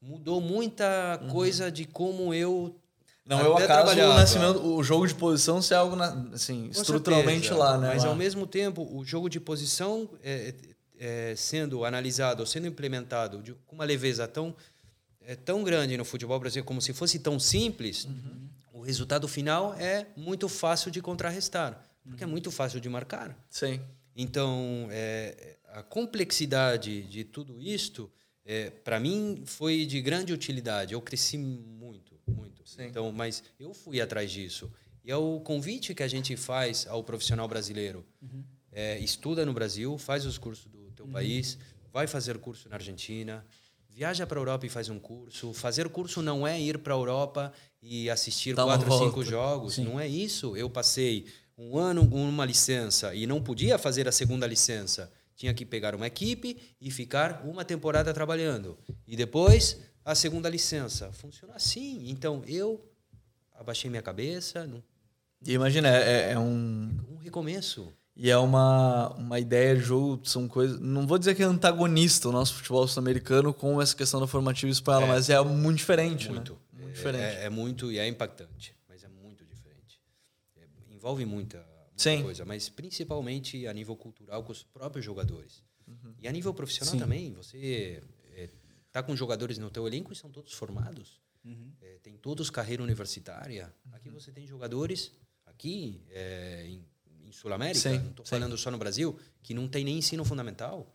[SPEAKER 3] mudou muita uhum. coisa de como eu
[SPEAKER 1] não é o acaso o nascimento, o jogo de posição ser algo assim, Com estruturalmente certeza, lá, né?
[SPEAKER 3] Mas
[SPEAKER 1] lá.
[SPEAKER 3] ao mesmo tempo, o jogo de posição é, é, sendo analisado, sendo implementado de, com uma leveza tão é, tão grande no futebol brasileiro, como se fosse tão simples, uhum. o resultado final é muito fácil de contrarrestar porque é muito fácil de marcar.
[SPEAKER 1] Sim.
[SPEAKER 3] Então, é, a complexidade de tudo isto, é, para mim, foi de grande utilidade. Eu cresci muito, muito.
[SPEAKER 1] Sim.
[SPEAKER 3] Então, mas eu fui atrás disso. E é o convite que a gente faz ao profissional brasileiro. Uhum. É, estuda no Brasil, faz os cursos do teu uhum. país, vai fazer curso na Argentina, viaja para a Europa e faz um curso. Fazer curso não é ir para a Europa e assistir Dá quatro, cinco jogos. Sim. Não é isso. Eu passei um ano com uma licença e não podia fazer a segunda licença. Tinha que pegar uma equipe e ficar uma temporada trabalhando. E depois a segunda licença. Funciona assim. Então eu abaixei minha cabeça. Não...
[SPEAKER 1] Imagina, é, é um.
[SPEAKER 3] Um recomeço.
[SPEAKER 1] E é uma, uma ideia de jogo, são coisas. Não vou dizer que é antagonista o nosso futebol sul-americano com essa questão da formativa espanhola, é, mas é muito diferente.
[SPEAKER 3] Muito.
[SPEAKER 1] Né? Muito
[SPEAKER 3] é,
[SPEAKER 1] diferente.
[SPEAKER 3] É, é, muito e é impactante envolve muita, muita coisa, mas principalmente a nível cultural com os próprios jogadores. Uhum. E a nível profissional Sim. também, você está é, com jogadores no teu elenco e são todos formados. Uhum. É, tem todos carreira universitária. Uhum. Aqui você tem jogadores, aqui é, em, em Sul América, Sim. não estou falando só no Brasil, que não tem nem ensino fundamental.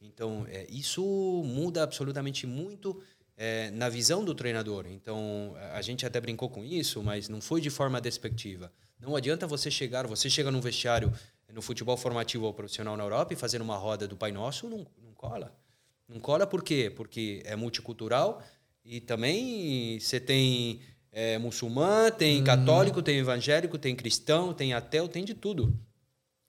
[SPEAKER 3] Então, é, isso muda absolutamente muito é, na visão do treinador. Então, a gente até brincou com isso, mas não foi de forma despectiva. Não adianta você chegar, você chega num vestiário no futebol formativo ou profissional na Europa e fazer uma roda do Pai Nosso, não, não cola. Não cola por quê? Porque é multicultural e também você tem é, muçulmano, tem hum. católico, tem evangélico, tem cristão, tem ateu, tem de tudo.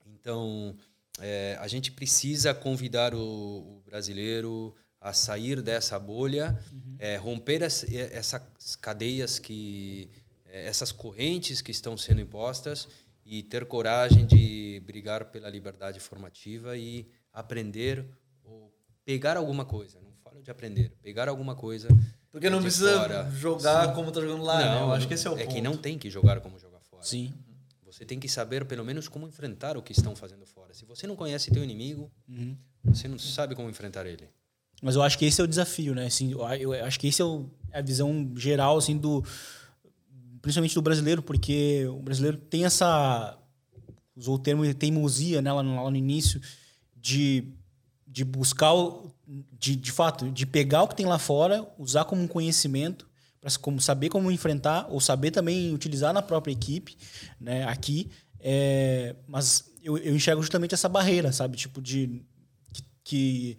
[SPEAKER 3] Então, é, a gente precisa convidar o, o, brasileiro a sair dessa bolha, uhum. é, romper as, essas cadeias que é, essas correntes que estão sendo impostas e ter coragem de brigar pela liberdade formativa e aprender ou pegar alguma coisa. Não falo de aprender, pegar alguma coisa.
[SPEAKER 1] Porque não precisa fora. jogar Sim. como está jogando lá, não, né? Eu acho que esse é o
[SPEAKER 3] é
[SPEAKER 1] ponto.
[SPEAKER 3] É que não tem que jogar como jogar fora.
[SPEAKER 2] Sim.
[SPEAKER 3] Você tem que saber pelo menos como enfrentar o que estão fazendo fora. Se você não conhece teu inimigo, uhum. você não sabe como enfrentar ele.
[SPEAKER 2] Mas eu acho que esse é o desafio, né? Assim, eu acho que esse é o, a visão geral assim do principalmente do brasileiro, porque o brasileiro tem essa usou o termo teimosia né, lá, no, lá no início de, de buscar o, de, de fato de pegar o que tem lá fora, usar como um conhecimento para como saber como enfrentar ou saber também utilizar na própria equipe, né? Aqui, é, mas eu, eu enxergo justamente essa barreira, sabe, tipo de que, que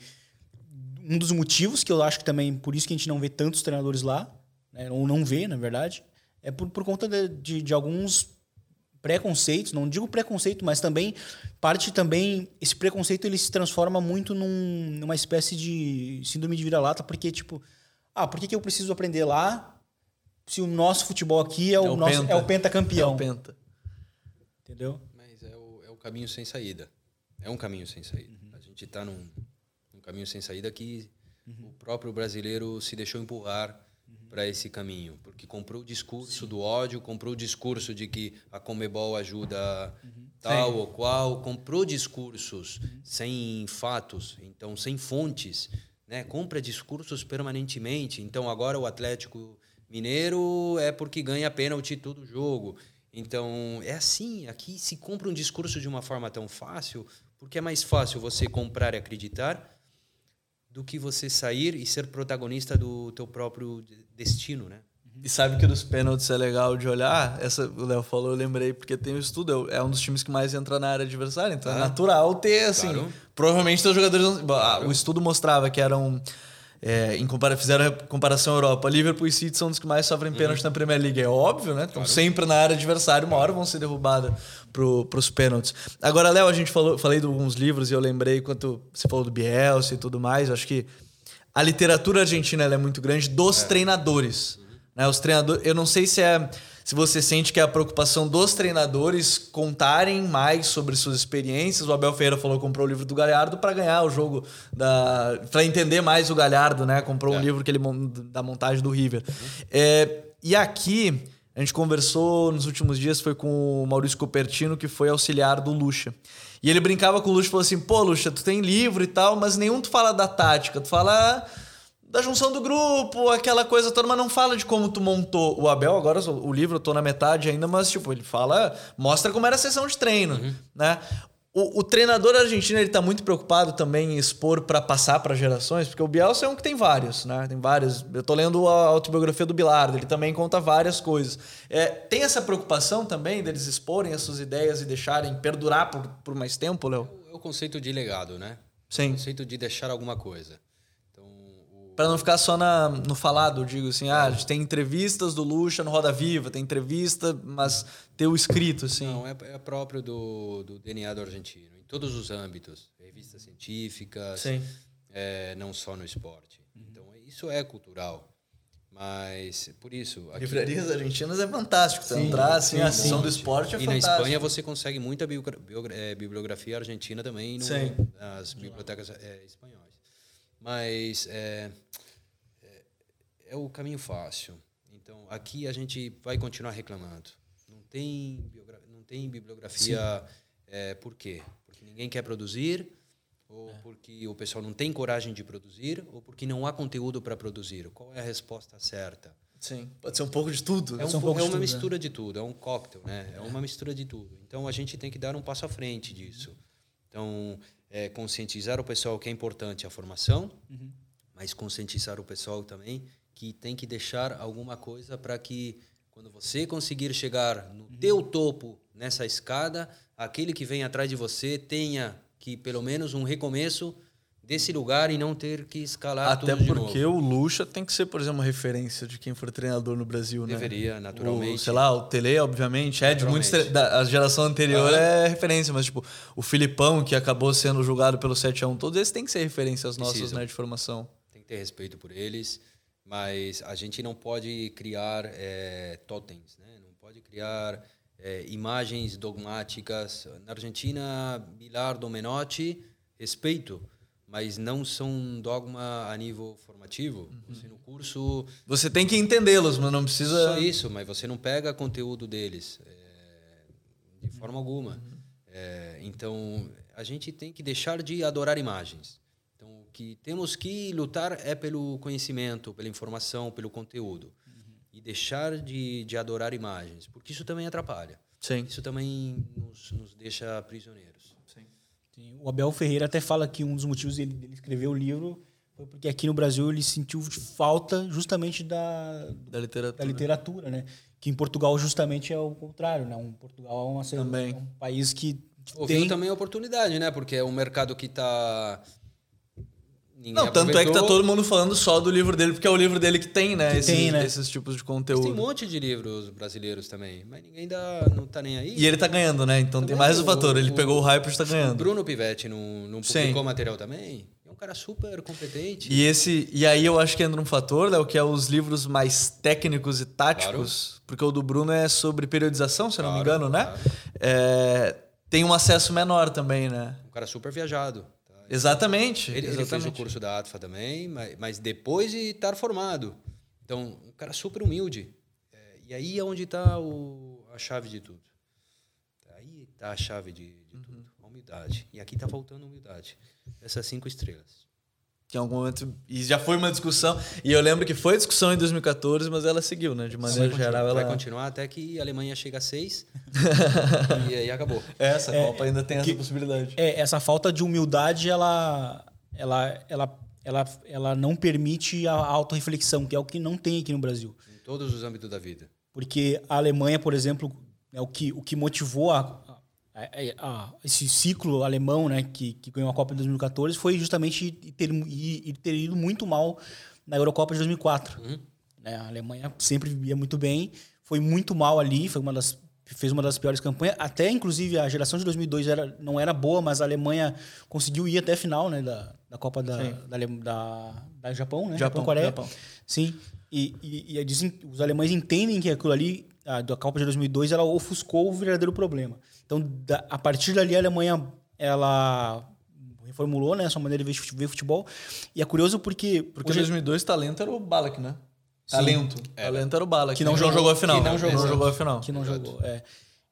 [SPEAKER 2] um dos motivos que eu acho que também por isso que a gente não vê tantos treinadores lá, né, ou não vê, na verdade, é por, por conta de, de, de alguns preconceitos, não digo preconceito, mas também parte também esse preconceito ele se transforma muito num, numa espécie de síndrome de vira-lata, porque tipo, ah, por que, que eu preciso aprender lá se o nosso futebol aqui é o, é o nosso penta. é o pentacampeão? É o
[SPEAKER 1] penta.
[SPEAKER 2] Entendeu?
[SPEAKER 3] Mas é o, é o caminho sem saída. É um caminho sem saída. Uhum. A gente está num, num, caminho sem saída que uhum. o próprio brasileiro se deixou empurrar para esse caminho, porque comprou o discurso Sim. do ódio, comprou o discurso de que a Comebol ajuda uhum. tal Sim. ou qual, comprou discursos uhum. sem fatos, então sem fontes, né? Compra discursos permanentemente. Então agora o Atlético Mineiro é porque ganha pênalti todo jogo. Então é assim, aqui se compra um discurso de uma forma tão fácil, porque é mais fácil você comprar e acreditar do que você sair e ser protagonista do teu próprio destino, né?
[SPEAKER 1] E sabe que dos pênaltis é legal de olhar? Essa o Léo falou, eu lembrei, porque tem o estudo, é um dos times que mais entra na área adversária, então é ah, é natural ter, assim. Claro. Provavelmente os jogadores. Claro. O estudo mostrava que eram é, em compara fizeram comparação Europa. Liverpool e City são os que mais sofrem pênalti uhum. na Premier League. É óbvio, né? Estão claro. sempre na área adversária, uma hora vão ser derrubadas para os pênaltis. Agora, Léo, a gente falou, falei de alguns livros e eu lembrei quanto você falou do Bielsa e tudo mais. Acho que a literatura argentina é muito grande dos é. treinadores. Né? Os treinadores. Eu não sei se é se você sente que é a preocupação dos treinadores contarem mais sobre suas experiências. O Abel Ferreira falou que comprou o livro do Galhardo para ganhar o jogo da para entender mais o Galhardo, né? Comprou é. um livro que ele da montagem do River. Uhum. É, e aqui a gente conversou nos últimos dias foi com o Maurício Copertino, que foi auxiliar do Lucha. E ele brincava com o Lucha e falou assim: "Pô, Lucha, tu tem livro e tal, mas nenhum tu fala da tática, tu fala da junção do grupo, aquela coisa toda, mas não fala de como tu montou o Abel. Agora o livro eu tô na metade ainda, mas tipo, ele fala, mostra como era a sessão de treino, uhum. né? O, o, treinador argentino ele tá muito preocupado também em expor para passar para gerações, porque o Bielsa é um que tem vários, né? Tem vários. Eu tô lendo a autobiografia do Bilardo, ele também conta várias coisas. É, tem essa preocupação também deles exporem as suas ideias e deixarem perdurar por, por mais tempo, Léo?
[SPEAKER 3] É o conceito de legado, né?
[SPEAKER 1] Sim.
[SPEAKER 3] O conceito de deixar alguma coisa
[SPEAKER 1] para não ficar só na, no falado, digo assim, ah, a gente tem entrevistas do Lucha no Roda Viva, tem entrevista, mas ter o escrito, assim.
[SPEAKER 3] Não, é, é próprio do, do DNA do argentino, em todos os âmbitos, revistas científicas, é, não só no esporte. Então, isso é cultural. Mas, por isso...
[SPEAKER 1] Aqui... Livrarias argentinas é fantástico. Sim, entrar, assim, sim, a sessão do esporte é
[SPEAKER 3] e
[SPEAKER 1] fantástico.
[SPEAKER 3] E na Espanha você consegue muita bibliografia argentina também no, nas bibliotecas é, espanholas. Mas é, é, é, o caminho fácil. Então, aqui a gente vai continuar reclamando. Não tem, não tem bibliografia. É, por quê? Porque ninguém quer produzir, ou é. porque o pessoal não tem coragem de produzir, ou porque não há conteúdo para produzir. Qual é a resposta certa?
[SPEAKER 1] Sim, pode ser um pouco de tudo.
[SPEAKER 3] É, um, um é uma tudo, mistura né? de tudo, é um cocktail, né? É, uma mistura de tudo. Então a gente tem que dar um passo à frente disso. Então, é, conscientizar o pessoal que é importante a formação, uhum. mas conscientizar o pessoal também que tem que deixar alguma coisa para que quando você conseguir chegar no uhum. teu topo nessa escada, aquele que vem atrás de você tenha que pelo menos um recomeço desse lugar e não ter que escalar
[SPEAKER 1] Até
[SPEAKER 3] tudo
[SPEAKER 1] porque o Lucha tem que ser, por exemplo, uma referência de quem for treinador no Brasil,
[SPEAKER 3] né? Deveria, naturalmente.
[SPEAKER 1] O, sei lá, o Tele, obviamente, é de muitos da a geração anterior é referência, mas tipo, o Filipão que acabou sendo julgado pelo 7 a 1, todos esses têm que ser referências nossas, né, de formação.
[SPEAKER 3] Tem que ter respeito por eles, mas a gente não pode criar é, totens, né? Não pode criar é, imagens dogmáticas. Na Argentina, Bilardo, Menotti, respeito, mas não são um dogma a nível formativo. Uhum. Você no curso...
[SPEAKER 1] Você tem que entendê-los, mas não precisa...
[SPEAKER 3] Só isso, mas você não pega conteúdo deles é, de forma alguma. Uhum. É, então, a gente tem que deixar de adorar imagens. Então, o que temos que lutar é pelo conhecimento, pela informação, pelo conteúdo e deixar de, de adorar imagens, porque isso também atrapalha.
[SPEAKER 1] Sim.
[SPEAKER 3] Isso também nos, nos deixa prisioneiros.
[SPEAKER 2] Sim. O Abel Ferreira até fala que um dos motivos dele, dele escrever o livro foi porque aqui no Brasil ele sentiu falta justamente da,
[SPEAKER 1] da literatura,
[SPEAKER 2] da literatura né? Que em Portugal justamente é o contrário, né? Um Portugal é, uma,
[SPEAKER 1] também.
[SPEAKER 2] é um país que
[SPEAKER 3] Ouviu tem também a oportunidade, né? Porque é um mercado que está
[SPEAKER 1] Ninguém não, tanto é que tá todo mundo falando só do livro dele, porque é o livro dele que tem, né? Que esses, tem, né? esses tipos de conteúdo.
[SPEAKER 3] Mas tem um monte de livros brasileiros também, mas ninguém ainda não tá nem aí.
[SPEAKER 1] E ele tá ganhando, né? Então tá tem mais o fator. Ele o, pegou o hype e está ganhando. O
[SPEAKER 3] Bruno Pivetti não, não publicou Sim. material também? É um cara super competente.
[SPEAKER 1] E, esse, e aí eu acho que entra um fator, Léo, que é os livros mais técnicos e táticos. Claro. Porque o do Bruno é sobre periodização, se claro, não me engano, né? Claro. É, tem um acesso menor também, né?
[SPEAKER 3] Um cara super viajado.
[SPEAKER 1] Exatamente.
[SPEAKER 3] Ele,
[SPEAKER 1] exatamente.
[SPEAKER 3] ele fez o curso da ATFA também, mas, mas depois de estar formado. Então, um cara super humilde. É, e aí é onde está a chave de tudo. Aí está a chave de, de uhum. tudo. A humildade. E aqui está faltando humildade. Essas cinco estrelas
[SPEAKER 1] que em algum momento. E já foi uma discussão. E eu lembro que foi discussão em 2014, mas ela seguiu, né? De maneira
[SPEAKER 3] vai
[SPEAKER 1] geral.
[SPEAKER 3] Vai
[SPEAKER 1] ela...
[SPEAKER 3] continuar até que a Alemanha chega a seis. e aí acabou.
[SPEAKER 1] Essa é, Copa ainda tem que, essa possibilidade.
[SPEAKER 2] É, essa falta de humildade, ela, ela, ela, ela, ela não permite a autorreflexão, que é o que não tem aqui no Brasil.
[SPEAKER 3] Em todos os âmbitos da vida.
[SPEAKER 2] Porque a Alemanha, por exemplo, é o que, o que motivou a, é, é, esse ciclo alemão, né, que, que ganhou a Copa de 2014, foi justamente ter, ir, ter ido muito mal na Eurocopa de 2004. Uhum. Né, a Alemanha sempre ia muito bem, foi muito mal ali, foi uma das fez uma das piores campanhas. Até, inclusive, a geração de 2002 era, não era boa, mas a Alemanha conseguiu ir até a final né, da, da Copa da, da, da, da, Japão, né?
[SPEAKER 1] Japão,
[SPEAKER 2] Coreia.
[SPEAKER 1] Japão.
[SPEAKER 2] Sim. E, e, e dizem, os alemães entendem que aquilo ali, a, da Copa de 2002, ela ofuscou o verdadeiro problema. Então, da, a partir dali, a Alemanha ela reformulou né, a sua maneira de ver futebol. E é curioso porque.
[SPEAKER 1] Porque em 2002, talento era o Balak, né? Sim. Talento.
[SPEAKER 3] É. Talento era o Balak.
[SPEAKER 1] Que não, jogou, jogou a final.
[SPEAKER 2] Que não jogou,
[SPEAKER 1] não jogou a final.
[SPEAKER 2] Que não jogou, é.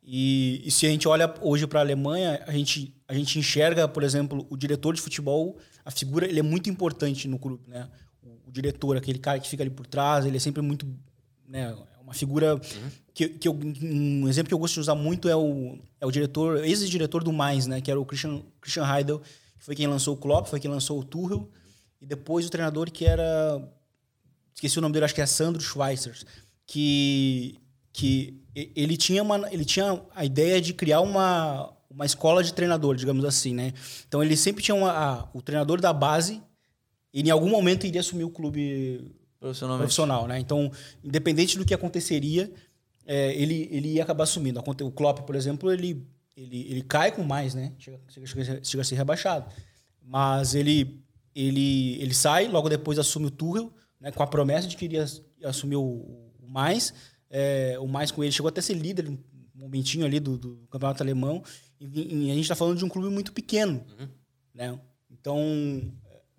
[SPEAKER 2] E, e, se a gente olha hoje para a Alemanha, a gente, a gente enxerga, por exemplo, o diretor de futebol, a figura, ele é muito importante no clube, né? O, o diretor, aquele cara que fica ali por trás, ele é sempre muito, né? Uma figura que, que eu, um exemplo que eu gosto de usar muito é o, é o diretor, ex-diretor do Mais, né? Que era o Christian, Christian Heidel, que foi quem lançou o Klopp, foi quem lançou o Tuchel. E depois o treinador que era... Esqueci o nome dele, acho que é Sandro Schweitzer. Que, que ele tinha, uma, ele tinha a ideia de criar uma, uma escola de treinador, digamos assim, né? Então ele sempre tinha uma, a, o treinador da base e em algum momento iria assumir o clube profissional, né? Então, independente do que aconteceria, é, ele, ele ia acabar assumindo. O Klopp, por exemplo, ele, ele, ele cai com mais, né? Chega, chega, chega a ser rebaixado. Mas ele, ele, ele sai, logo depois assume o Tuchel, né? com a promessa de que iria assumir o, o mais. É, o mais com ele chegou até a ser líder um momentinho ali do, do campeonato alemão. E, e a gente está falando de um clube muito pequeno, uhum. né? Então,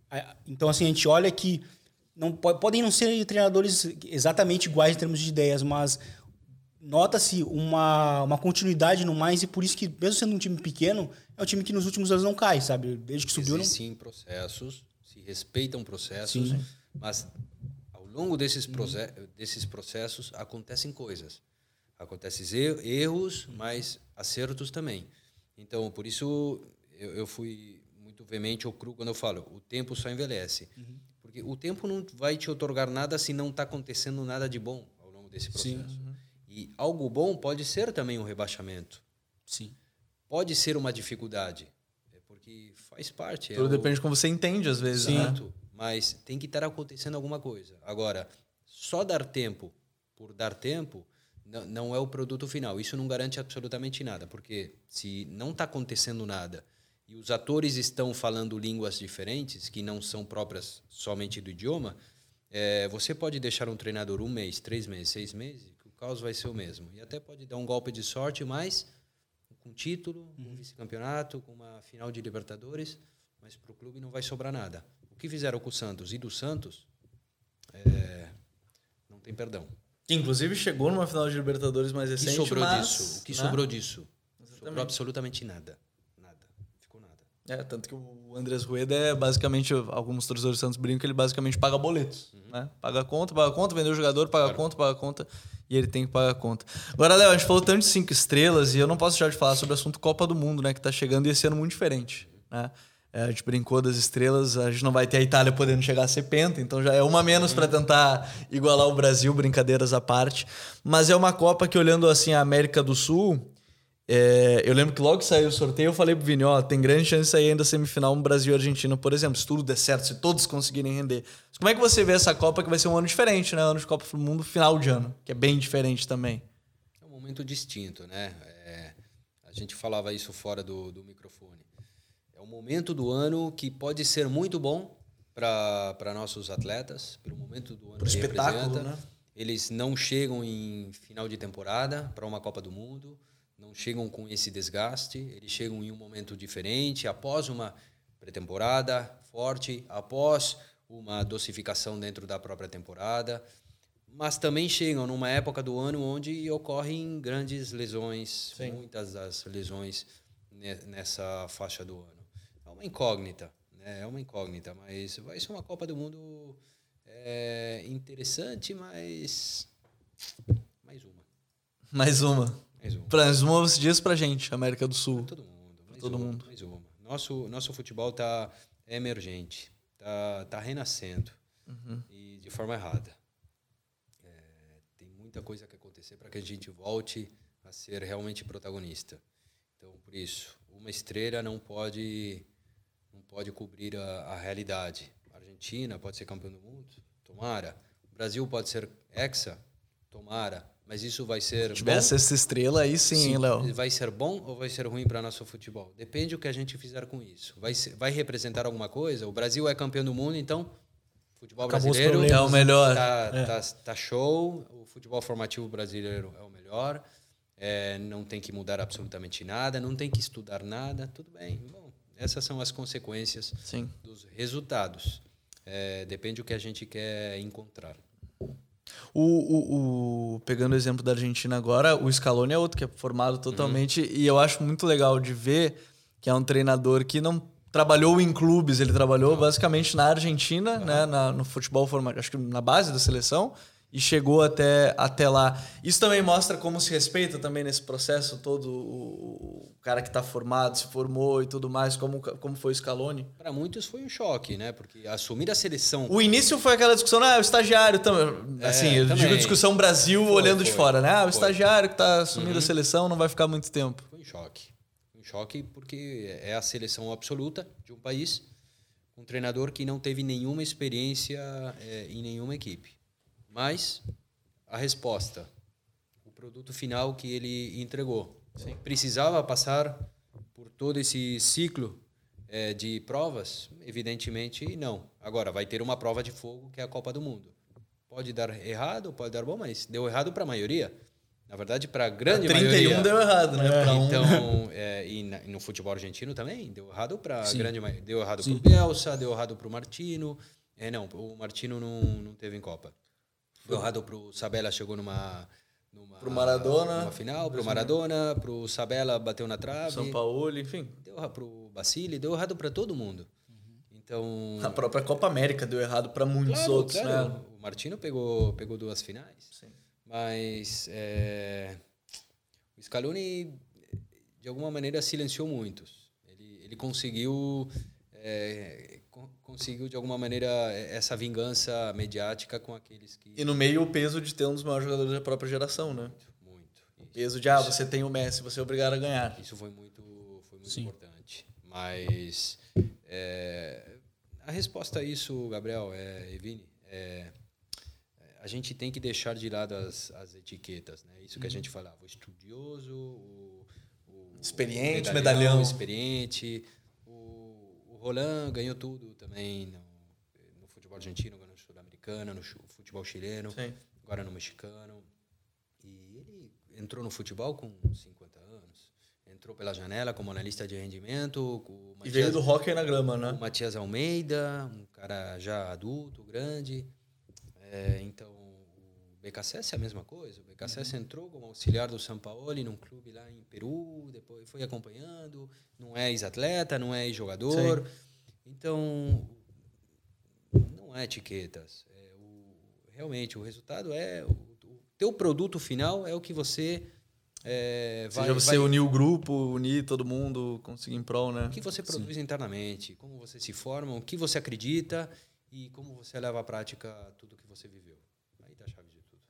[SPEAKER 2] é, então assim a gente olha que não podem não ser treinadores exatamente iguais em termos de ideias, mas nota-se uma, uma continuidade no mais e por isso que, mesmo sendo um time pequeno, é um time que nos últimos anos não cai, sabe? Desde que subiu...
[SPEAKER 3] Existem não... processos, se respeitam processos, sim. mas ao longo desses, desses processos acontecem coisas. Acontecem erros, mas acertos também. Então, por isso eu, eu fui muito veemente ou cru quando eu falo, o tempo só envelhece. Uhum. Porque o tempo não vai te otorgar nada se não está acontecendo nada de bom ao longo desse processo. Uhum. E algo bom pode ser também um rebaixamento.
[SPEAKER 2] Sim.
[SPEAKER 3] Pode ser uma dificuldade. É porque faz parte.
[SPEAKER 1] É Tudo é depende o... de como você entende, às vezes. Sim. Né?
[SPEAKER 3] Mas tem que estar acontecendo alguma coisa. Agora, só dar tempo por dar tempo não é o produto final. Isso não garante absolutamente nada. Porque se não está acontecendo nada e os atores estão falando línguas diferentes, que não são próprias somente do idioma, é, você pode deixar um treinador um mês, três meses, seis meses, que o caos vai ser o mesmo. E até pode dar um golpe de sorte, mas com título, com vice-campeonato, com uma final de Libertadores, mas para o clube não vai sobrar nada. O que fizeram com o Santos e do Santos, é, não tem perdão.
[SPEAKER 1] Que inclusive chegou numa final de Libertadores mais recente.
[SPEAKER 3] O que sobrou
[SPEAKER 1] mas,
[SPEAKER 3] disso? O que né? sobrou disso? Exatamente. Sobrou absolutamente. Nada.
[SPEAKER 1] É, tanto que o Andrés Rueda é basicamente, alguns torcedores do Santos brincam que ele basicamente paga boletos. Uhum. Né? Paga conta, paga conta, vendeu o jogador, paga claro. conta, paga conta. E ele tem que pagar conta. Agora, Léo, a gente falou tanto de cinco estrelas e eu não posso deixar de falar sobre o assunto Copa do Mundo, né? Que tá chegando e esse ano muito diferente. Né? É, a gente brincou das estrelas, a gente não vai ter a Itália podendo chegar a ser penta, então já é uma menos para tentar igualar o Brasil, brincadeiras à parte. Mas é uma Copa que, olhando assim a América do Sul, é, eu lembro que logo que saiu o sorteio, eu falei pro Vini, ó, tem grande chance de sair ainda semifinal um Brasil e Argentina, por exemplo, se tudo der certo, se todos conseguirem render. Mas como é que você vê essa Copa que vai ser um ano diferente, né? Ano de Copa do Mundo, final de ano, que é bem diferente também.
[SPEAKER 3] É um momento distinto, né? É, a gente falava isso fora do, do microfone. É um momento do ano que pode ser muito bom para nossos atletas, pelo momento do ano
[SPEAKER 1] Pro que espetáculo, Né?
[SPEAKER 3] Eles não chegam em final de temporada para uma Copa do Mundo, não chegam com esse desgaste, eles chegam em um momento diferente, após uma pré-temporada forte, após uma dosificação dentro da própria temporada, mas também chegam numa época do ano onde ocorrem grandes lesões, Sim. muitas das lesões nessa faixa do ano uma incógnita, né? É uma incógnita, mas vai ser uma Copa do Mundo é, interessante, mas mais uma.
[SPEAKER 1] Mais uma.
[SPEAKER 3] Mais uma.
[SPEAKER 1] Você diz pra gente, América do Sul.
[SPEAKER 3] Pra todo mundo.
[SPEAKER 1] Mais todo
[SPEAKER 3] uma,
[SPEAKER 1] mundo.
[SPEAKER 3] Mais uma. Nosso, nosso futebol tá emergente, tá, tá renascendo uhum. e de forma errada. É, tem muita coisa que acontecer para que a gente volte a ser realmente protagonista. Então, por isso, uma estrela não pode não pode cobrir a, a realidade. A Argentina pode ser campeão do mundo, tomara. O Brasil pode ser hexa, tomara. Mas isso vai ser. Se
[SPEAKER 1] tivesse essa estrela aí sim, sim Léo.
[SPEAKER 3] Vai ser bom ou vai ser ruim para nosso futebol? Depende do que a gente fizer com isso. Vai, ser, vai representar alguma coisa? O Brasil é campeão do mundo, então futebol Acabou brasileiro
[SPEAKER 1] é o melhor.
[SPEAKER 3] Tá, é. tá, tá show. O futebol formativo brasileiro é o melhor. É, não tem que mudar absolutamente nada, não tem que estudar nada. Tudo bem. Bom, essas são as consequências
[SPEAKER 1] Sim.
[SPEAKER 3] dos resultados. É, depende do que a gente quer encontrar.
[SPEAKER 1] O, o, o, pegando o exemplo da Argentina agora, o Scaloni é outro que é formado totalmente uhum. e eu acho muito legal de ver que é um treinador que não trabalhou em clubes, ele trabalhou uhum. basicamente na Argentina, uhum. né, na, no futebol formado, acho que na base da seleção e chegou até, até lá. Isso também mostra como se respeita também nesse processo todo o, o cara que está formado, se formou e tudo mais, como, como foi o Scaloni.
[SPEAKER 3] Para muitos foi um choque, né? Porque assumir a seleção...
[SPEAKER 1] O início foi aquela discussão, ah, o estagiário também. É, assim, eu também. digo discussão Brasil foi, olhando foi, de fora, né? Ah, o foi. estagiário que está assumindo uhum. a seleção não vai ficar muito tempo.
[SPEAKER 3] Foi um choque. Um choque porque é a seleção absoluta de um país, um treinador que não teve nenhuma experiência é, em nenhuma equipe. Mas a resposta, o produto final que ele entregou. Sim. Precisava passar por todo esse ciclo é, de provas? Evidentemente, não. Agora, vai ter uma prova de fogo que é a Copa do Mundo. Pode dar errado, pode dar bom, mas deu errado para a maioria. Na verdade, para a grande 31 maioria.
[SPEAKER 1] 31 deu errado, né?
[SPEAKER 3] É, então, é, e, na, e, no futebol argentino também deu errado para a grande maioria. Deu errado para o Bielsa, deu errado para o Martino. É, não, o Martino não, não teve em Copa. Deu errado pro Sabella, chegou numa. numa
[SPEAKER 1] pro Maradona.
[SPEAKER 3] Numa final, pro Maradona, pro Sabella bateu na trave.
[SPEAKER 1] São Paulo, enfim.
[SPEAKER 3] Deu errado pro Basile, deu errado para todo mundo. Então.
[SPEAKER 1] A própria Copa América deu errado para muitos claro, outros, claro. né?
[SPEAKER 3] O Martino pegou, pegou duas finais.
[SPEAKER 1] Sim.
[SPEAKER 3] Mas é, o Scaloni, de alguma maneira, silenciou muitos. Ele, ele conseguiu é, conseguiu de alguma maneira essa vingança mediática com aqueles que
[SPEAKER 1] e no meio o peso de ter um dos maiores jogadores da própria geração, né?
[SPEAKER 3] Muito.
[SPEAKER 1] O peso de ah, você tem o Messi, você é obrigado a ganhar.
[SPEAKER 3] Isso foi muito, foi muito importante. Mas é, a resposta a isso, Gabriel, é, Evine, é, a gente tem que deixar de lado as, as etiquetas, né? Isso que a uhum. gente falava, o estudioso, o,
[SPEAKER 1] o experiente, medalhão, medalhão.
[SPEAKER 3] experiente Roland ganhou tudo também no, no futebol argentino, ganhou no sul-americano, no futebol chileno,
[SPEAKER 1] Sim.
[SPEAKER 3] agora no mexicano. E, entrou no futebol com 50 anos. Entrou pela janela como analista de rendimento.
[SPEAKER 1] Matias, e veio do hockey na grama, né?
[SPEAKER 3] O Matias Almeida, um cara já adulto, grande. É, então, o BKSS é a mesma coisa. O BKSS uhum. entrou como auxiliar do São Paulo num clube lá em Peru, depois foi acompanhando. Não é ex-atleta, não é ex-jogador. Então, não é etiquetas. É o, realmente, o resultado é... O, o teu produto final é o que você... É,
[SPEAKER 1] vai, Seja você vai... unir o grupo, unir todo mundo, conseguir em prol, né?
[SPEAKER 3] O que você produz Sim. internamente, como você se forma, o que você acredita e como você leva à prática tudo que você viveu. Aí tá a chave de tudo.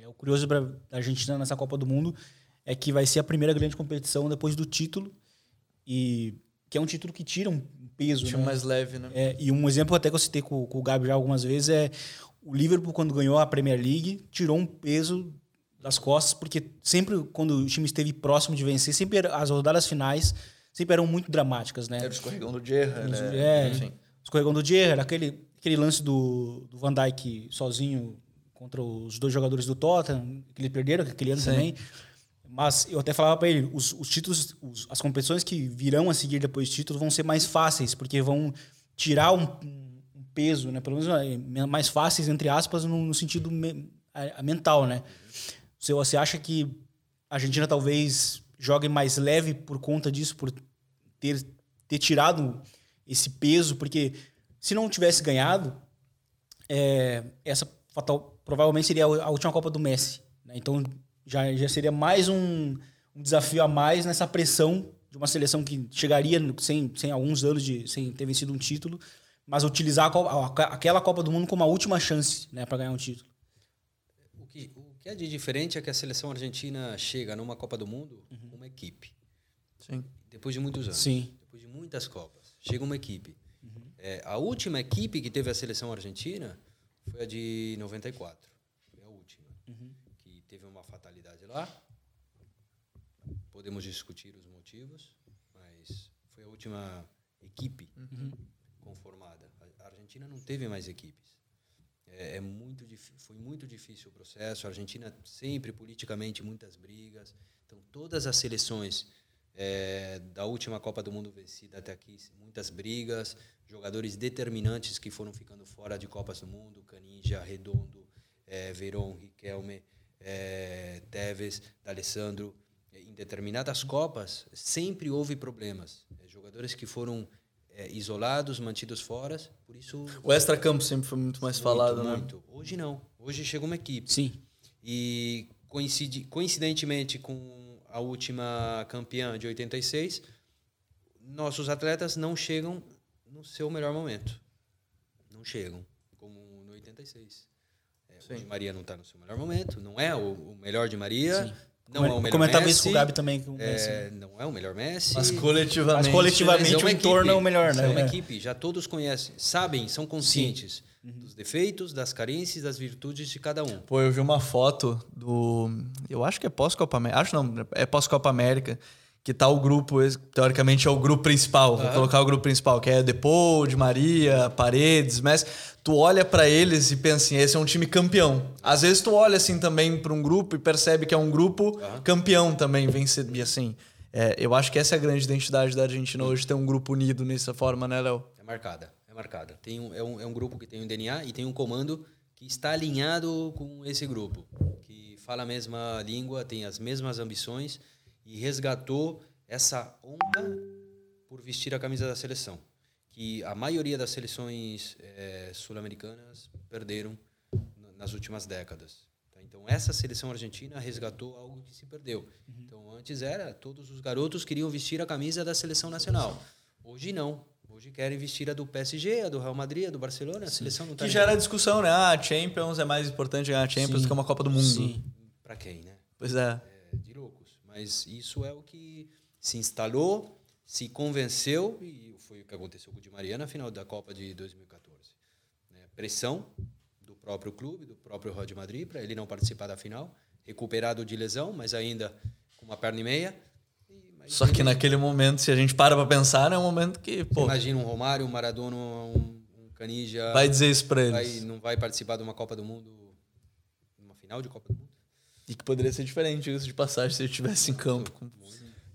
[SPEAKER 2] É, o curioso para a Argentina nessa Copa do Mundo é que vai ser a primeira grande competição depois do título e que é um título que tira um peso,
[SPEAKER 1] Tinha
[SPEAKER 2] né?
[SPEAKER 1] mais leve, né?
[SPEAKER 2] É, e um exemplo até que eu citei com, com o Gabi já algumas vezes é o Liverpool quando ganhou a Premier League tirou um peso das costas porque sempre quando o time esteve próximo de vencer, sempre as rodadas finais sempre eram muito dramáticas, né?
[SPEAKER 1] Era o escorregão do Gerrard,
[SPEAKER 2] né? É, Enfim escorregão do Gerrard, aquele, aquele lance do, do Van Dijk sozinho contra os dois jogadores do Tottenham, que ele perderam aquele ano Sim. também. Mas eu até falava para ele, os, os títulos, os, as competições que virão a seguir depois do título vão ser mais fáceis, porque vão tirar um, um peso, né? Pelo menos é, mais fáceis, entre aspas, no, no sentido me, a, a mental, né? Você, você acha que a Argentina talvez jogue mais leve por conta disso, por ter, ter tirado esse peso, porque se não tivesse ganhado, é, essa fatal, provavelmente seria a última Copa do Messi. Né? Então já, já seria mais um, um, desafio a mais nessa pressão de uma seleção que chegaria sem, sem alguns anos de sem ter vencido um título, mas utilizar a Copa, aquela Copa do Mundo como a última chance né, para ganhar um título.
[SPEAKER 3] O que, o que é de diferente é que a seleção argentina chega numa Copa do Mundo uhum. uma equipe.
[SPEAKER 1] Sim.
[SPEAKER 3] Depois de muitos anos.
[SPEAKER 2] Sim.
[SPEAKER 3] Depois de muitas Copas chega uma equipe. Uhum. É, a última equipe que teve a seleção argentina foi a de 94. Foi a última. Uhum. Que teve uma fatalidade lá. Podemos discutir os motivos, mas foi a última equipe uhum. conformada. A Argentina não teve mais equipes. É, é muito foi muito difícil o processo. A Argentina sempre politicamente muitas brigas. Então todas as seleções é, da última Copa do Mundo vencida até aqui, muitas brigas, jogadores determinantes que foram ficando fora de Copas do Mundo, Canija, Redondo, é, Veron, Riquelme, é, Tevez, D'Alessandro. Em determinadas Copas, sempre houve problemas. É, jogadores que foram é, isolados, mantidos fora, por isso...
[SPEAKER 1] O extra-campo sempre foi muito mais muito, falado, né? Muito.
[SPEAKER 3] Hoje não. Hoje chega uma equipe.
[SPEAKER 2] Sim.
[SPEAKER 3] E coincide, coincidentemente com a última campeã de 86, nossos atletas não chegam no seu melhor momento. Não chegam, como no 86. É, o de Maria não está no seu melhor momento, não é o, o melhor de Maria. Sim. Não é o melhor
[SPEAKER 2] Comentava
[SPEAKER 3] Messi,
[SPEAKER 2] isso com o Gabi também. Com o
[SPEAKER 3] é, não é o melhor Messi.
[SPEAKER 1] Mas coletivamente,
[SPEAKER 2] mas coletivamente é o entorno é o melhor, né?
[SPEAKER 3] É uma equipe, já todos conhecem, sabem, são conscientes uhum. dos defeitos, das carências, das virtudes de cada um.
[SPEAKER 1] Pô, eu vi uma foto do. Eu acho que é pós-Copa América. Acho não, é pós-Copa América. Que tá o grupo, teoricamente é o grupo principal. Vou colocar o grupo principal, que é Depou, de Maria, Paredes, mas tu olha para eles e pensa assim, esse é um time campeão. Às vezes tu olha assim também para um grupo e percebe que é um grupo campeão também, vencedor. E assim, é, eu acho que essa é a grande identidade da Argentina hoje, ter um grupo unido nessa forma, né, Léo?
[SPEAKER 3] É marcada marcada. Tem um, é, um, é um grupo que tem um DNA e tem um comando que está alinhado com esse grupo, que fala a mesma língua, tem as mesmas ambições e resgatou essa onda por vestir a camisa da seleção, que a maioria das seleções é, sul-americanas perderam nas últimas décadas. Tá? Então essa seleção argentina resgatou algo que se perdeu. Uhum. Então antes era todos os garotos queriam vestir a camisa da seleção nacional. Hoje não. Hoje querem vestir a do PSG, a do Real Madrid, a do Barcelona, a seleção não tá
[SPEAKER 1] Que já era discussão, né? Ah, Champions é mais importante ganhar a Champions do que uma Copa do Mundo. Sim.
[SPEAKER 3] Para quem, né?
[SPEAKER 1] Pois é.
[SPEAKER 3] é. De loucos. Mas isso é o que se instalou, se convenceu e foi o que aconteceu com o Di Maria na final da Copa de 2014. Né? Pressão do próprio clube, do próprio Real de Madrid, para ele não participar da final. Recuperado de lesão, mas ainda com uma perna e meia
[SPEAKER 1] só que naquele momento, se a gente para pra pensar, é um momento que. Pô,
[SPEAKER 3] imagina um Romário, um Maradona, um, um Canija.
[SPEAKER 1] Vai dizer isso pra eles.
[SPEAKER 3] Vai, não vai participar de uma Copa do Mundo. Uma final de Copa do Mundo?
[SPEAKER 1] E que poderia ser diferente isso de passagem se ele estivesse em campo.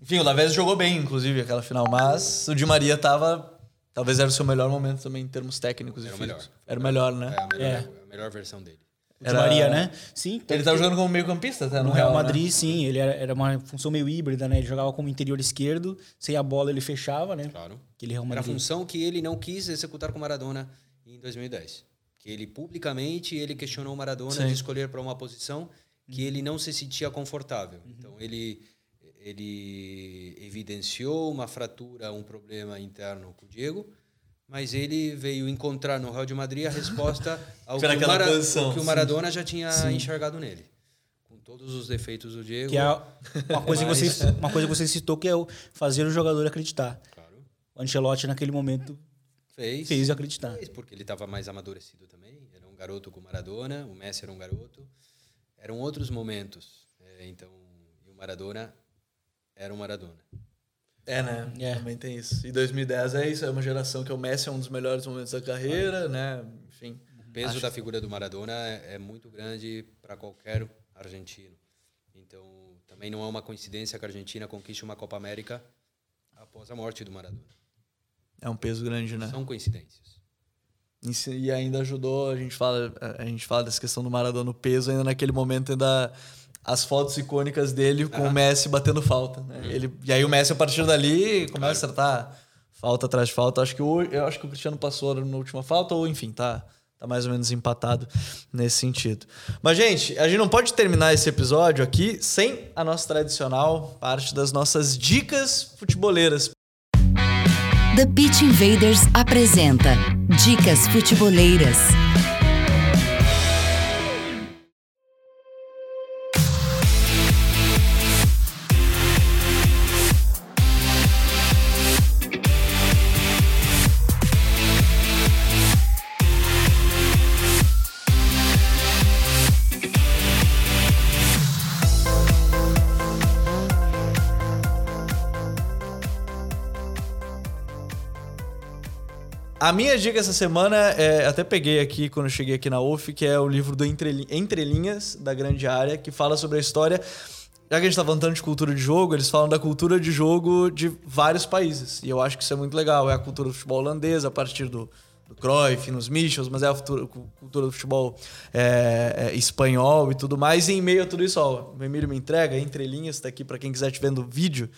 [SPEAKER 1] Enfim, o Lavezzi jogou bem, inclusive, aquela final, mas o Di Maria tava. Talvez era o seu melhor momento também em termos técnicos
[SPEAKER 3] era
[SPEAKER 1] e
[SPEAKER 3] físicos.
[SPEAKER 1] Melhor. Era o melhor, né?
[SPEAKER 3] É a melhor, é. a melhor versão dele.
[SPEAKER 2] Di Maria, né?
[SPEAKER 1] Sim. Ele estava jogando como meio-campista, até
[SPEAKER 2] no, Real, Real Madrid, né? sim. Ele era, era, uma função meio híbrida, né? Ele jogava como interior esquerdo, sem a bola ele fechava, né?
[SPEAKER 3] Claro.
[SPEAKER 2] Aquele Real
[SPEAKER 3] Madrid. Era a função que ele não quis executar com Maradona em 2010. Que ele publicamente ele questionou Maradona sim. de escolher para uma posição que ele não se sentia confortável. Uhum. Então ele ele evidenciou uma fratura, um problema interno com o Diego, mas ele veio encontrar no Real de Madrid a resposta ao que, o, Mara, que o Maradona sim. já tinha sim. enxergado nele. Com todos os defeitos do Diego.
[SPEAKER 2] Que é uma coisa, mas... que, você, uma coisa que você citou que é o fazer o jogador acreditar. Claro. O Ancelotti naquele momento fez, fez acreditar. Fez,
[SPEAKER 3] porque ele estava mais amadurecido também. Era um garoto com o Maradona, o Messi era um garoto. Eram outros momentos. É, então, e o Maradona era o Maradona.
[SPEAKER 1] É, né? É. Também tem isso. E 2010 é isso, é uma geração que o Messi é um dos melhores momentos da carreira, né? Enfim.
[SPEAKER 3] O peso acho... da figura do Maradona é, é muito grande para qualquer argentino. Então, também não é uma coincidência que a Argentina conquiste uma Copa América após a morte do Maradona.
[SPEAKER 1] É um peso grande, né?
[SPEAKER 3] São coincidências.
[SPEAKER 1] E ainda ajudou, a gente fala, a gente fala dessa questão do Maradona, o peso ainda naquele momento ainda as fotos icônicas dele com o Messi batendo falta. Né? Uhum. Ele, e aí o Messi, a partir dali, começa a acertar falta atrás de falta. Acho que o, eu acho que o Cristiano passou na última falta, ou enfim, tá, tá mais ou menos empatado nesse sentido. Mas, gente, a gente não pode terminar esse episódio aqui sem a nossa tradicional parte das nossas dicas futeboleiras.
[SPEAKER 5] The Pitch Invaders apresenta Dicas Futeboleiras.
[SPEAKER 1] A minha dica essa semana, é, até peguei aqui quando cheguei aqui na UF, que é o livro do Entre, Entre da Grande Área, que fala sobre a história. Já que a gente está falando tanto de cultura de jogo, eles falam da cultura de jogo de vários países. E eu acho que isso é muito legal. É a cultura do futebol holandês, a partir do, do Cruyff, nos Michels, mas é a cultura, cultura do futebol é, é, espanhol e tudo mais. E em meio a tudo isso, ó, o Emílio me entrega, entre linhas, está aqui para quem quiser te vendo o vídeo.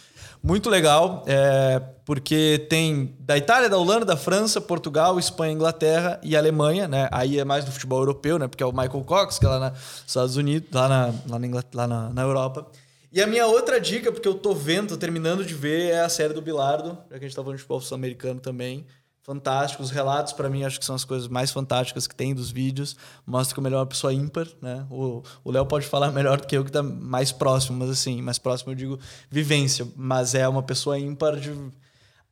[SPEAKER 1] Muito legal, é, porque tem da Itália, da Holanda, da França, Portugal, Espanha, Inglaterra e Alemanha, né? Aí é mais do futebol europeu, né? Porque é o Michael Cox, que é lá nos Estados Unidos, lá na, lá na, lá na, na Europa. E a minha outra dica, porque eu tô vendo, tô terminando de ver, é a série do Bilardo, já que a gente tá falando de futebol sul-americano também fantástico. Os relatos, para mim, acho que são as coisas mais fantásticas que tem dos vídeos. Mostra que o melhor é uma pessoa ímpar, né? O Léo pode falar melhor do que eu, que tá mais próximo, mas assim, mais próximo eu digo vivência. Mas é uma pessoa ímpar de.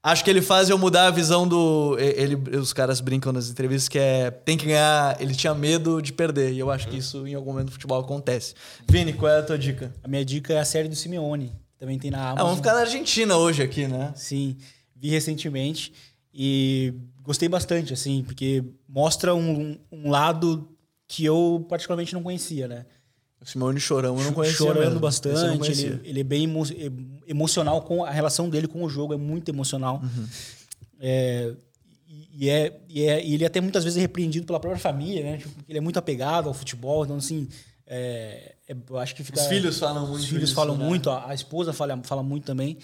[SPEAKER 1] Acho que ele faz eu mudar a visão do. Ele, os caras brincam nas entrevistas que é. Tem que ganhar. Ele tinha medo de perder. E eu acho que isso em algum momento no futebol acontece. Vini, qual é a tua dica?
[SPEAKER 2] A minha dica é a série do Simeone. Também tem na Amazon. Ah,
[SPEAKER 1] vamos ficar na Argentina hoje aqui, né?
[SPEAKER 2] Sim. Vi recentemente. E gostei bastante, assim, porque mostra um, um lado que eu particularmente não conhecia, né?
[SPEAKER 1] O Simone Chorão eu não conhecia
[SPEAKER 2] Chorando mesmo. bastante, ele, ele, é bem emo emocional com a relação dele com o jogo, é muito emocional. Uhum. É, e, é, e, é, e ele é até muitas vezes é repreendido pela própria família, né? Tipo, ele é muito apegado ao futebol, então assim, é, é, acho que fica...
[SPEAKER 1] Os filhos falam muito
[SPEAKER 2] Os filhos isso, falam né? muito, a, a, esposa fala, fala muito também.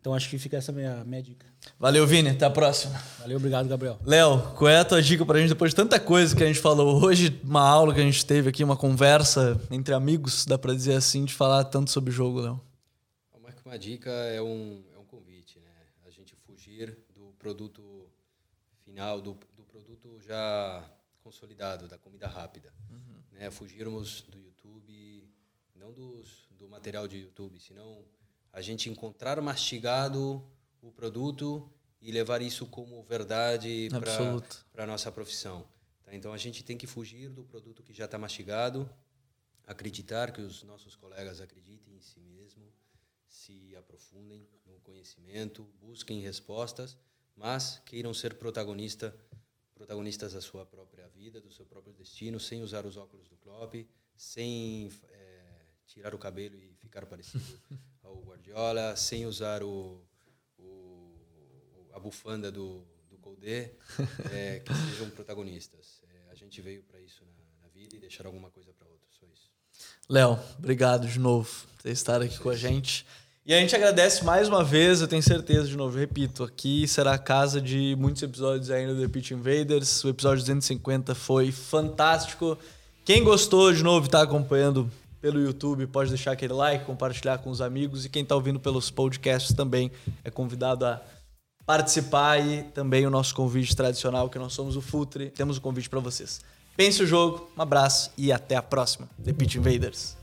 [SPEAKER 2] Então acho que fica essa minha, minha dica.
[SPEAKER 1] Valeu, Vini. Até a próxima.
[SPEAKER 2] Valeu, obrigado, Gabriel.
[SPEAKER 1] Léo, qual é a tua dica pra gente depois de tanta coisa que a gente falou hoje? Uma aula que a gente teve aqui, uma conversa entre amigos, dá pra dizer assim, de falar tanto sobre o jogo, Léo.
[SPEAKER 3] Uma dica é um, é um convite, né? A gente fugir do produto final, do, do produto já consolidado, da comida rápida. Uhum. Né? Fugirmos do YouTube, não dos, do material de YouTube, senão a gente encontrar mastigado o produto e levar isso como verdade para a nossa profissão. Tá? Então a gente tem que fugir do produto que já está mastigado, acreditar que os nossos colegas acreditem em si mesmo, se aprofundem no conhecimento, busquem respostas, mas queiram ser protagonista, protagonistas da sua própria vida, do seu próprio destino, sem usar os óculos do Klopp, sem é, tirar o cabelo e ficar parecido ao Guardiola, sem usar o, o a bufanda do, do Koudé, é, que sejam protagonistas. É, a gente veio para isso na, na, vida e deixar alguma coisa para outros, só isso.
[SPEAKER 1] Léo, obrigado de novo por estar aqui com a gente. E a gente agradece mais uma vez, eu tenho certeza, de novo, repito, aqui será a casa de muitos episódios ainda do The Pitch Invaders. O episódio 250 foi fantástico. Quem gostou, de novo, está acompanhando pelo YouTube, pode deixar aquele like, compartilhar com os amigos. E quem está ouvindo pelos podcasts também é convidado a participar. E também o nosso convite tradicional, que nós somos o Futre. Temos um convite para vocês. Pense o jogo, um abraço e até a próxima. The Pitch Invaders.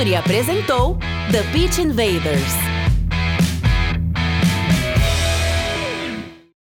[SPEAKER 5] Futuri apresentou The Pitch Invaders.